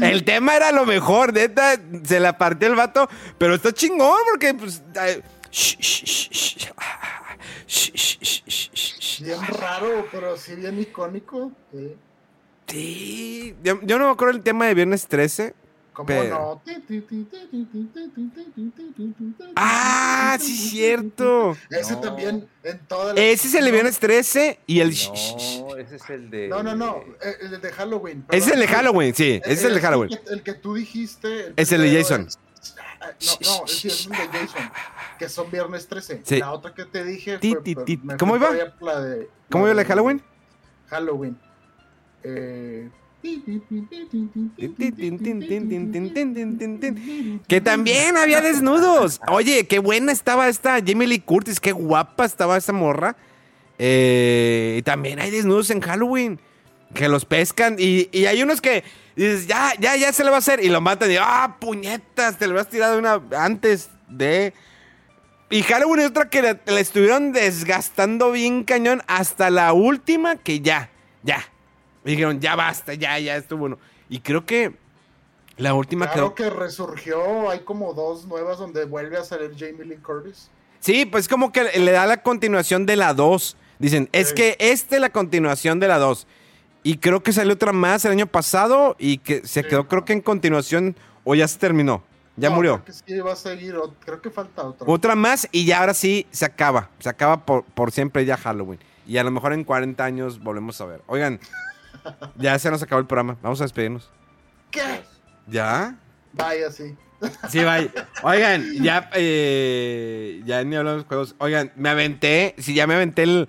Speaker 1: El tema era lo mejor, neta. Se la partió el vato. Pero está chingón porque, pues.
Speaker 2: Bien raro, pero sí bien icónico. sí.
Speaker 1: Sí. Yo, yo no me acuerdo el tema de Viernes 13.
Speaker 2: ¿Cómo
Speaker 1: Pero-
Speaker 2: no?
Speaker 1: Ah, sí, cierto.
Speaker 2: Ese
Speaker 3: No.
Speaker 2: también en todas las-
Speaker 1: Ese es el de Viernes 13 y el.
Speaker 3: No, ese es el de.
Speaker 2: No, no, no, eh, el de Halloween.
Speaker 1: Ese es el de
Speaker 2: perdón.
Speaker 1: Halloween, sí. Ese es el de Halloween.
Speaker 2: que- El que tú dijiste.
Speaker 1: Es el de Jason.
Speaker 2: es- Ah, No, no, es el de Jason. Que son viernes 13.
Speaker 1: Sí.
Speaker 2: La otra que te dije. Fue-
Speaker 1: ¿Cómo iba?
Speaker 2: la de-
Speaker 1: ¿Cómo iba la de Halloween?
Speaker 2: Halloween. Eh,
Speaker 1: Que también había desnudos. Oye, qué buena estaba esta Jamie Lee Curtis, qué guapa estaba esa morra. Eh, y también hay desnudos en Halloween. Que los pescan. Y, hay unos que dices, ya, ya, ya se le va a hacer. Y lo matan. Y, ah, puñetas, te lo has tirado una antes de. Y Halloween es otra que la estuvieron desgastando bien cañón hasta la última que ya, ya. Y dijeron, ya basta, ya, ya estuvo bueno. Y creo que la última
Speaker 2: Claro
Speaker 1: quedó.
Speaker 2: que resurgió. Hay como dos nuevas donde vuelve a salir Jamie Lee Curtis.
Speaker 1: Sí, pues como que le da la continuación de la 2. Dicen, es que esta es la continuación de la 2. Y creo que salió otra más el año pasado y que se
Speaker 2: Sí.
Speaker 1: quedó, creo que en continuación, o ya se terminó. Ya
Speaker 2: No,
Speaker 1: murió.
Speaker 2: Creo que sí va a seguir. Creo que falta otra.
Speaker 1: Otra más y ya ahora sí se acaba. Se acaba por, por siempre ya Halloween. Y a lo mejor en 40 años volvemos a ver. Oigan, ya se nos acabó el programa. Vamos a despedirnos.
Speaker 2: ¿Qué?
Speaker 1: ¿Ya?
Speaker 2: Vaya, sí.
Speaker 1: Sí, bye. Oigan, ya, eh, ya ni hablamos de juegos. Oigan, me aventé, sí, ya me aventé el,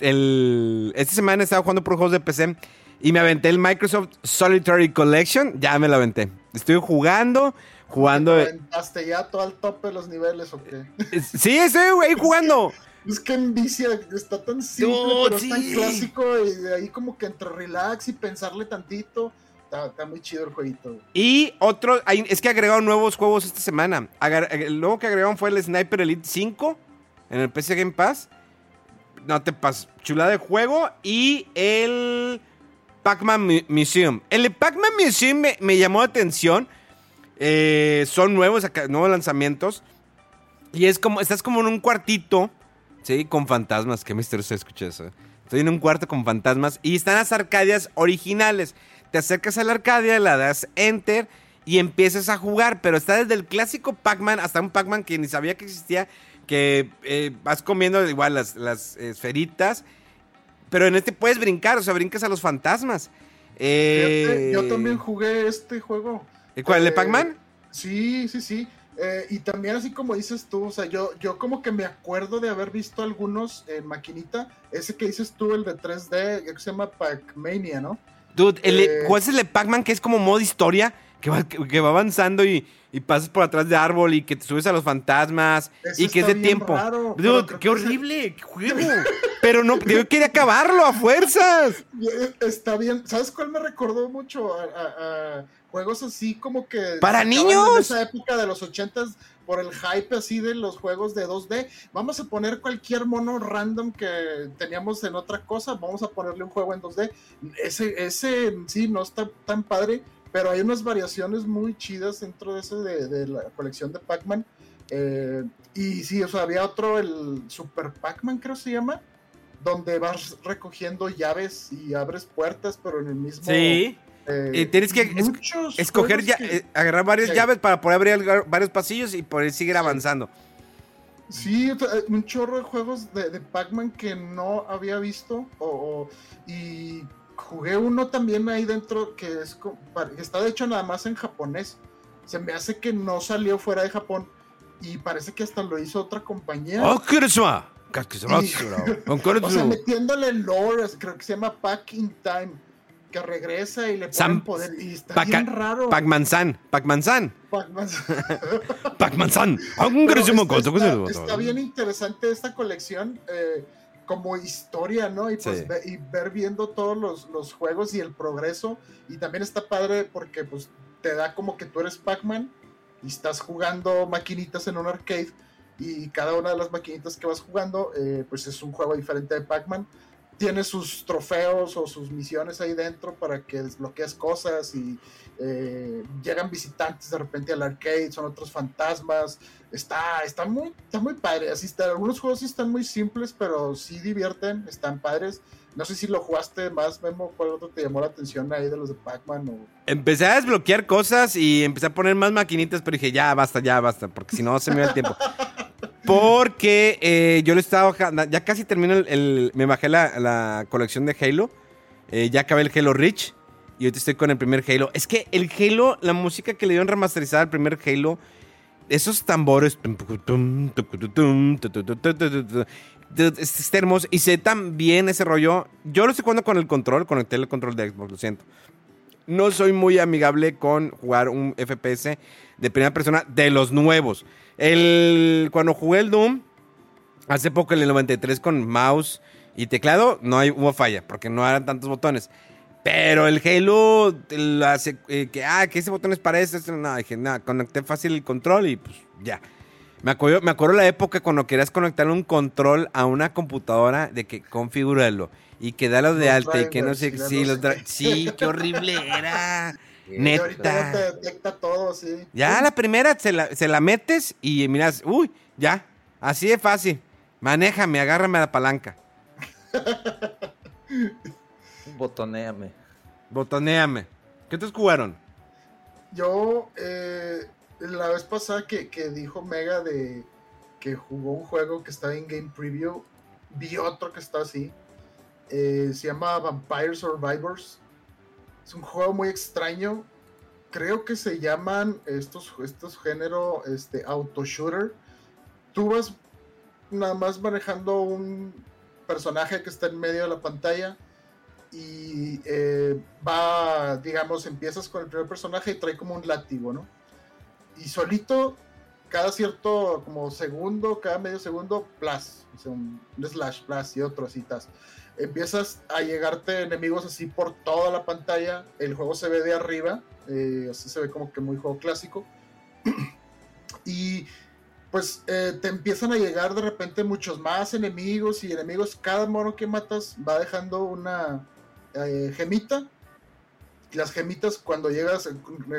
Speaker 1: el, esta semana estaba jugando por juegos de PC y me aventé el Microsoft Solitary Collection, ya me lo aventé. Estoy jugando, jugando,
Speaker 2: ¿Te
Speaker 1: eh,
Speaker 2: aventaste ya todo al tope de los niveles o qué?
Speaker 1: sí, estoy ahí jugando.
Speaker 2: Es que en vicia está tan simple,
Speaker 1: No,
Speaker 2: pero es tan clásico y de ahí como que entre relax y pensarle tantito. Está, está muy chido el jueguito.
Speaker 1: Y otro, hay- es que agregaron nuevos juegos esta semana. Agar- el nuevo que agregaron fue el Sniper Elite 5 en el PC Game Pass. No te pases, chulada de juego. Y el Pac-Man Mu- Museum. El Pac-Man Museum me, me llamó la atención. Eh, son nuevos, nuevos lanzamientos. Y es como, estás como en un cuartito, ¿sí? Con fantasmas. Qué misterioso escuché eso. Estoy en un cuarto con fantasmas y están las arcadias originales. Te acercas a la arcadia, la das enter y empiezas a jugar. Pero está desde el clásico Pac-Man hasta un Pac-Man que ni sabía que existía. Que eh, vas comiendo igual las, las esferitas. Pero en este puedes brincar, o sea, brincas a los fantasmas. Eh,
Speaker 2: Fíjate, yo también jugué este juego.
Speaker 1: ¿El cuál? ¿El de
Speaker 2: Eh,
Speaker 1: Pac-Man?
Speaker 2: Sí, sí, sí. Eh, y también así como dices tú, o sea, yo, yo como que me acuerdo de haber visto algunos en maquinita. Ese que dices tú, el de 3D, que se llama Pac-Mania, ¿no?
Speaker 1: Dude, el,
Speaker 2: Eh,
Speaker 1: ¿cuál es el de Pac-Man que es como modo historia? Que va, que, que va avanzando y, y pasas por atrás de árbol y que te subes a los fantasmas y que es de tiempo.
Speaker 2: raro,
Speaker 1: Dude, qué horrible, qué juego. Pero no, yo quería acabarlo a fuerzas.
Speaker 2: Eh, Está bien. ¿Sabes cuál me recordó mucho? A, a- a juegos así como que...
Speaker 1: ¡Para niños!
Speaker 2: En esa época de los ochentas, por el hype así de los juegos de 2D. Vamos a poner cualquier mono random que teníamos en otra cosa, vamos a ponerle un juego en 2D. Ese, ese sí, no está tan padre, pero hay unas variaciones muy chidas dentro de ese de, de la colección de Pac-Man. Eh, y sí, o sea, había otro, el Super Pac-Man creo se llama, donde vas recogiendo llaves y abres puertas, pero en el mismo...
Speaker 1: Sí.
Speaker 2: Eh,
Speaker 1: Y tienes que es- Escoger,
Speaker 2: juegos
Speaker 1: ya,
Speaker 2: que-
Speaker 1: eh, agarrar varias llaves para poder abrir varios pasillos y poder seguir avanzando.
Speaker 2: Sí, o sea, un chorro de juegos de, de Pac-Man que no había visto. O, o- y jugué uno también ahí dentro que, es, está de hecho nada más en japonés. Se me hace que no salió fuera de Japón. Y parece que hasta lo hizo otra compañía.
Speaker 1: ¡Oh, Kurosuma!
Speaker 2: O sea, metiéndole lore, creo que se llama Pac in Time. Que regresa y le ponen
Speaker 1: Sam-
Speaker 2: poder. Y está bien raro.
Speaker 1: Pac-Man-san, Pac-Man-san,
Speaker 2: Pac-Man.
Speaker 1: Pac-Man-san.
Speaker 2: Pero está, está- está bien interesante esta colección eh, como historia, ¿no? Y, pues,
Speaker 1: Sí.
Speaker 2: ve- y ver viendo todos los, los juegos y el progreso. Y también está padre porque pues te da como que tú eres Pac-Man y estás jugando maquinitas en un arcade y cada una de las maquinitas que vas jugando eh, pues es un juego diferente de Pac-Man tiene sus trofeos o sus misiones ahí dentro para que desbloquees cosas y eh, llegan visitantes de repente al arcade, son otros fantasmas. Está, está, muy, está muy padre. Así está. Algunos juegos sí están muy simples, pero sí divierten, están padres. No sé si lo jugaste más, Memo, ¿cuál otro te llamó la atención ahí de los de Pac-Man? O...
Speaker 1: Empecé a desbloquear cosas y empecé a poner más maquinitas, pero dije, ya basta, ya basta, porque si no se me va el tiempo. Porque eh, yo lo estaba ya casi termino el, me bajé la, colección de Halo, eh, ya acabé el Halo Reach y ahorita estoy con el primer Halo. Es que el Halo, la música que le dieron remasterizada al primer Halo, esos tambores, está hermoso y sé tan bien ese rollo. Yo lo estoy jugando con el control, conecté el control de Xbox, lo siento. No soy muy amigable con jugar un FPS de primera persona de los nuevos. El, cuando jugué el Doom, hace poco en el 93 con mouse y teclado, no hay, hubo falla, porque no eran tantos botones. Pero el Halo, hace, eh, que, ah, que ese botón es para eso, no, dije, nada, conecté fácil el control y pues ya. Me acuerdo, me acuerdo la época cuando querías conectar un control a una computadora de que configúralo y que dalo de alta y que no sé, sí, los sí, qué horrible era. Neta.
Speaker 2: Te detecta todo, sí.
Speaker 1: Ya la primera se la, se la metes y miras, uy, ya. Así de fácil. Manéjame, agárrame a la palanca.
Speaker 3: Botoneame.
Speaker 1: Botoneame. ¿Qué te jugaron?
Speaker 2: Yo, eh, la vez pasada que, que, dijo Mega de que jugó un juego que estaba en Game Preview, vi otro que está así. Eh, se llama Vampire Survivors. Es un juego muy extraño. Creo que se llaman estos, estos género este, auto shooter. Tú vas nada más manejando un personaje que está en medio de la pantalla y eh, va, digamos, empiezas con el primer personaje y trae como un látigo, ¿no? Y solito, cada cierto como segundo, cada medio segundo, plus, un, slash, plus y otro así, empiezas a llegarte enemigos así por toda la pantalla. El juego se ve de arriba, eh, así se ve como que muy juego clásico. y pues eh, te empiezan a llegar de repente muchos más enemigos y enemigos. Cada mono que matas va dejando una eh, gemita. Las gemitas, cuando llegas,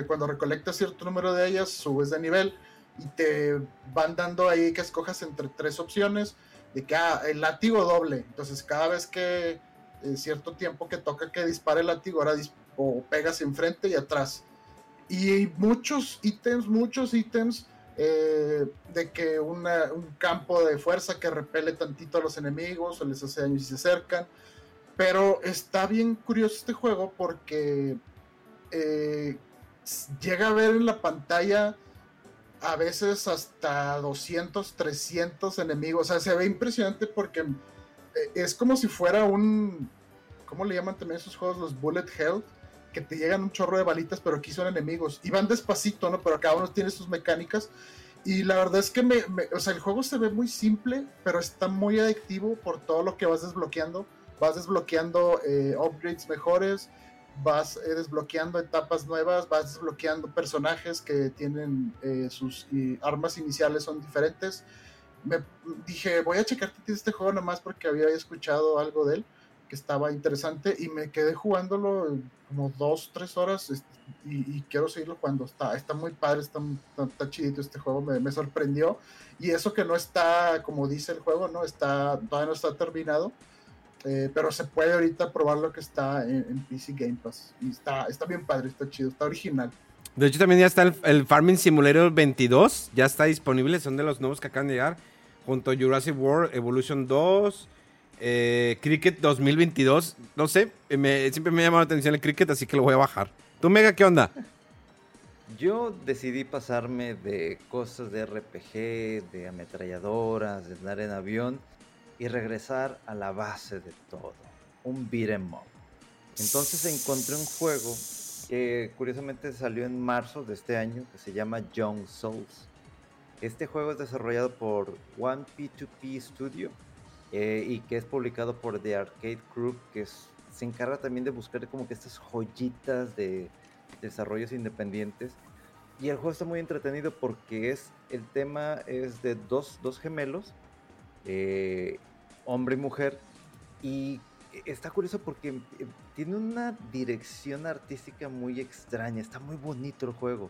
Speaker 2: cuando recolectas cierto número de ellas, subes de nivel y te van dando ahí que escojas entre tres opciones de que ah, el látigo doble. Entonces, cada vez que en cierto tiempo que toca que dispare el látigo, ahora o pegas enfrente y atrás. Y muchos ítems, muchos ítems eh, de que un campo de fuerza que repele tantito a los enemigos o les hace daño si se acercan. Pero está bien curioso este juego porque eh, llega a ver en la pantalla a veces hasta 200, 300 enemigos. O sea, se ve impresionante porque eh, es como si fuera un. ¿Cómo le llaman también esos juegos? Los Bullet Hell. Que te llegan un chorro de balitas, pero aquí son enemigos. Y van despacito, ¿no? Pero cada uno tiene sus mecánicas. Y la verdad es que me, o sea, el juego se ve muy simple, pero está muy adictivo por todo lo que vas desbloqueando. Vas desbloqueando eh, upgrades mejores vas eh, desbloqueando etapas nuevas, vas desbloqueando personajes que tienen eh, sus armas iniciales son diferentes. Me dije, voy a checar este juego nomás porque había escuchado algo de él que estaba interesante y me quedé jugándolo como dos, tres horas y, quiero seguirlo jugando. Está, está muy padre, está, está, chidito este juego, me, me, sorprendió. Y eso que no está, como dice el juego, no está, todavía no está terminado eh, pero se puede ahorita probar lo que está en, PC Game Pass. Y está, está bien padre, está chido, está original.
Speaker 1: De hecho, también ya está el, Farming Simulator 22. Ya está disponible. Son de los nuevos que acaban de llegar. Junto a Jurassic World Evolution 2. Eh, Cricket 2022. No sé. siempre me ha llamado la atención el Cricket, así que lo voy a bajar. ¿Tú, Mega, qué onda?
Speaker 3: Yo decidí pasarme de cosas de RPG, de ametralladoras, de andar en avión y regresar a la base de todo, un beat'em up. Entonces encontré un juego que curiosamente salió en marzo de este año que se llama Young Souls. Este juego es desarrollado por One P2P Studio eh, y que es publicado por The Arcade Group, que se encarga también de buscar como que estas joyitas de desarrollos independientes. y el juego está muy entretenido porque es el tema es de dos, dos gemelos, eh, hombre y mujer, y está curioso porque eh, tiene una dirección artística muy extraña, está muy bonito el juego.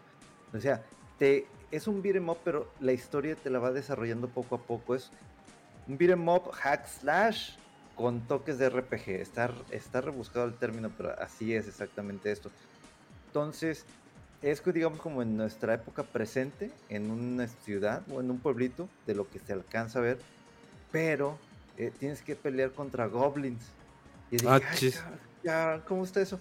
Speaker 3: O sea, te, es un beat'em up, pero la historia te la va desarrollando poco a poco. Es un beat'em up hack slash con toques de RPG. Está, está rebuscado el término, pero así es exactamente esto. Entonces, es digamos como en nuestra época presente, en una ciudad o en un pueblito, de lo que se alcanza a ver, pero eh, tienes que pelear contra goblins. Y dije,
Speaker 1: Ah,
Speaker 3: "Ay,
Speaker 1: chis.
Speaker 3: ya, ya, ¿cómo está eso?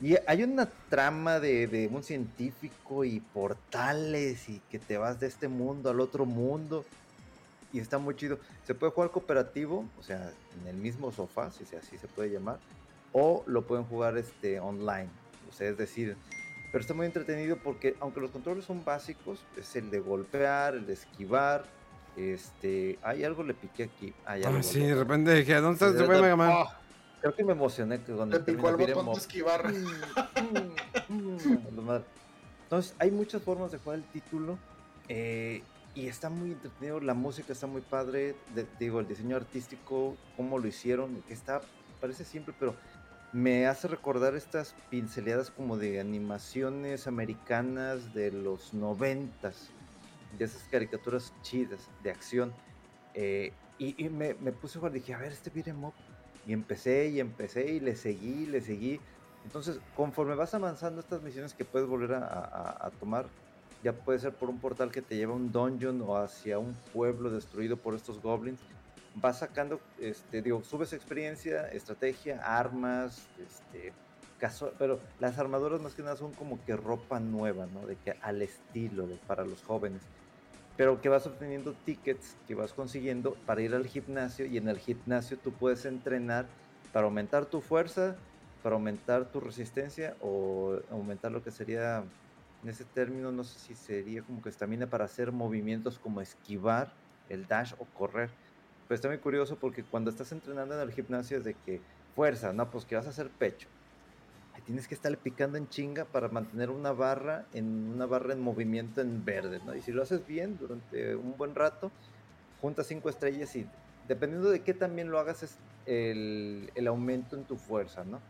Speaker 3: Y hay una trama de, de un científico y portales y que te vas de este mundo al otro mundo. Y está muy chido. Se puede jugar cooperativo, o sea, en el mismo sofá, si así se puede llamar. O lo pueden jugar este, online. O sea, es decir, pero está muy entretenido porque aunque los controles son básicos, es el de golpear, el de esquivar. Este, hay algo le piqué aquí. Ah, lo
Speaker 1: sí, de repente dije, ¿dónde está este Mega Man?
Speaker 2: Ah,
Speaker 3: Creo que me emocioné que cuando
Speaker 2: le picó el botón de esquivar.
Speaker 3: Entonces, hay muchas formas de jugar el título. eh, y está muy entretenido. La música está muy padre. de- digo, el diseño artístico, cómo lo hicieron, que está, parece simple, pero me hace recordar estas pinceladas como de animaciones americanas de los noventas. De esas caricaturas chidas de acción. eh, y me, puse a jugar, dije, a ver, este beat'em up. Y empecé y empecé y le seguí, le seguí. Entonces, conforme vas avanzando estas misiones que puedes volver a tomar, ya puede ser por un portal que te lleva a un dungeon o hacia un pueblo destruido por estos goblins. Vas sacando, este, digo, subes experiencia, estrategia, armas, este, caso- pero las armaduras más que nada son como que ropa nueva, ¿no? De que al estilo de, para los jóvenes. Pero que vas obteniendo tickets que vas consiguiendo para ir al gimnasio y en el gimnasio tú puedes entrenar para aumentar tu fuerza, para aumentar tu resistencia o aumentar lo que sería, en ese término no sé si sería como que estamina para hacer movimientos como esquivar, el dash o correr. Pero está muy curioso porque cuando estás entrenando en el gimnasio es de que fuerza, no, pues que vas a hacer pecho. Tienes que estarle picando en chinga para mantener una barra en una barra en movimiento en verde, ¿no? Y si lo haces bien durante un buen rato, juntas cinco estrellas y dependiendo de qué también lo hagas es el, el aumento en tu fuerza, ¿no?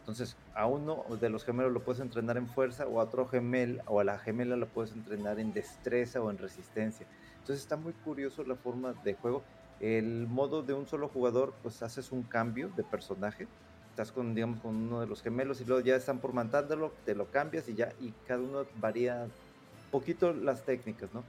Speaker 3: Entonces, a uno de los gemelos lo puedes entrenar en fuerza, o a otro gemel, o a la gemela lo puedes entrenar en destreza o en resistencia. Entonces está muy curioso la forma de juego. El modo de un solo jugador, pues haces un cambio de personaje. Estás con, digamos, con uno de los gemelos y luego ya están por matándolo, te lo cambias y ya, y cada uno varía poquito las técnicas, ¿no?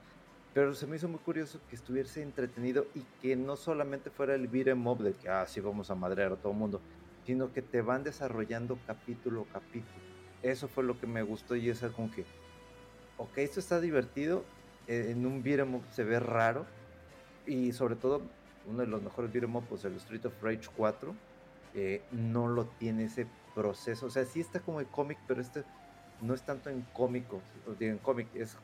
Speaker 3: Pero se me hizo muy curioso que estuviese entretenido y que no solamente fuera el beat'em de que, ah, sí, vamos a madrear a todo el mundo, sino que te van desarrollando capítulo a capítulo. Eso fue lo que me gustó y es como que, ok, esto está divertido, eh, en un beat'em up se ve raro y sobre todo uno de los mejores beat'em up, pues el Street of Rage 4, eh, no lo tiene ese proceso, o sea, sí está como el cómic, pero este no es tanto en cómico, en cómic, es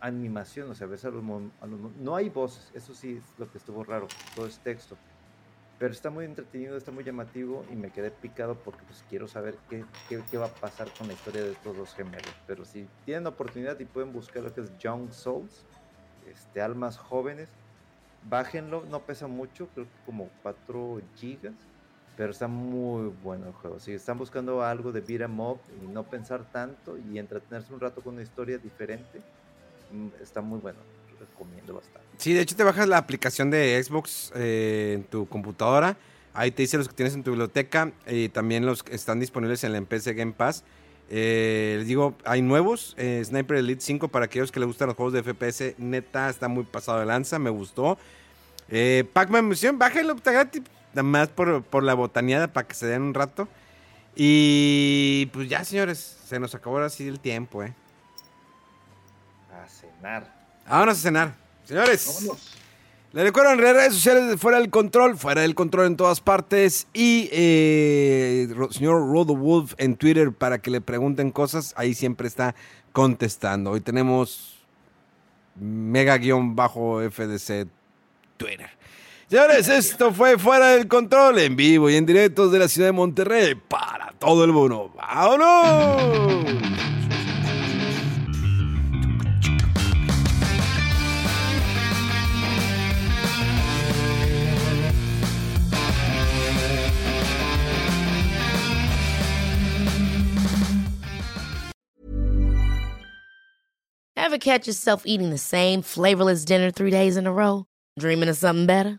Speaker 3: animación, o sea, ves a los, a los no hay voces, eso sí es lo que estuvo raro, todo es texto. Pero está muy entretenido, está muy llamativo y me quedé picado porque pues quiero saber qué, qué, qué va a pasar con la historia de estos dos gemelos. Pero si tienen oportunidad y pueden buscar lo que es Young Souls, este, almas jóvenes, bájenlo, no pesa mucho, creo que como 4 gigas, pero está muy bueno el juego. Si están buscando algo de beat 'em up y no pensar tanto y entretenerse un rato con una historia diferente, mm, está muy bueno, recomiendo bastante.
Speaker 1: Sí, de hecho te bajas la aplicación de Xbox eh, en tu computadora. Ahí te dice los que tienes en tu biblioteca y también los que están disponibles en la PC Game Pass. Eh, les digo, hay nuevos. eh, Sniper Elite 5 para aquellos que les gustan los juegos de FPS. Neta, está muy pasado de lanza. Me gustó. Eh, Pac-Man Mission, bájalo, está. Nada más por, por la botaneada para que se den un rato. Y pues ya, señores, se nos acabó ahora sí el tiempo, ¿eh?
Speaker 3: A cenar.
Speaker 1: Vámonos a cenar. Señores.
Speaker 2: Vámonos.
Speaker 1: Les recuerdo en redes sociales de Fuera del Control, Fuera del Control en todas partes. Y eh, señor Rodo Wolf en Twitter para que le pregunten cosas. Ahí siempre está contestando. Hoy tenemos mega-fdc Twitter. Señores, esto fue Fuera del Control, en vivo y en directo de la ciudad de Monterrey para todo el mundo. ¡Vámonos!
Speaker 4: Ever catch yourself eating the same flavorless dinner three days in a row? Dreaming of something better?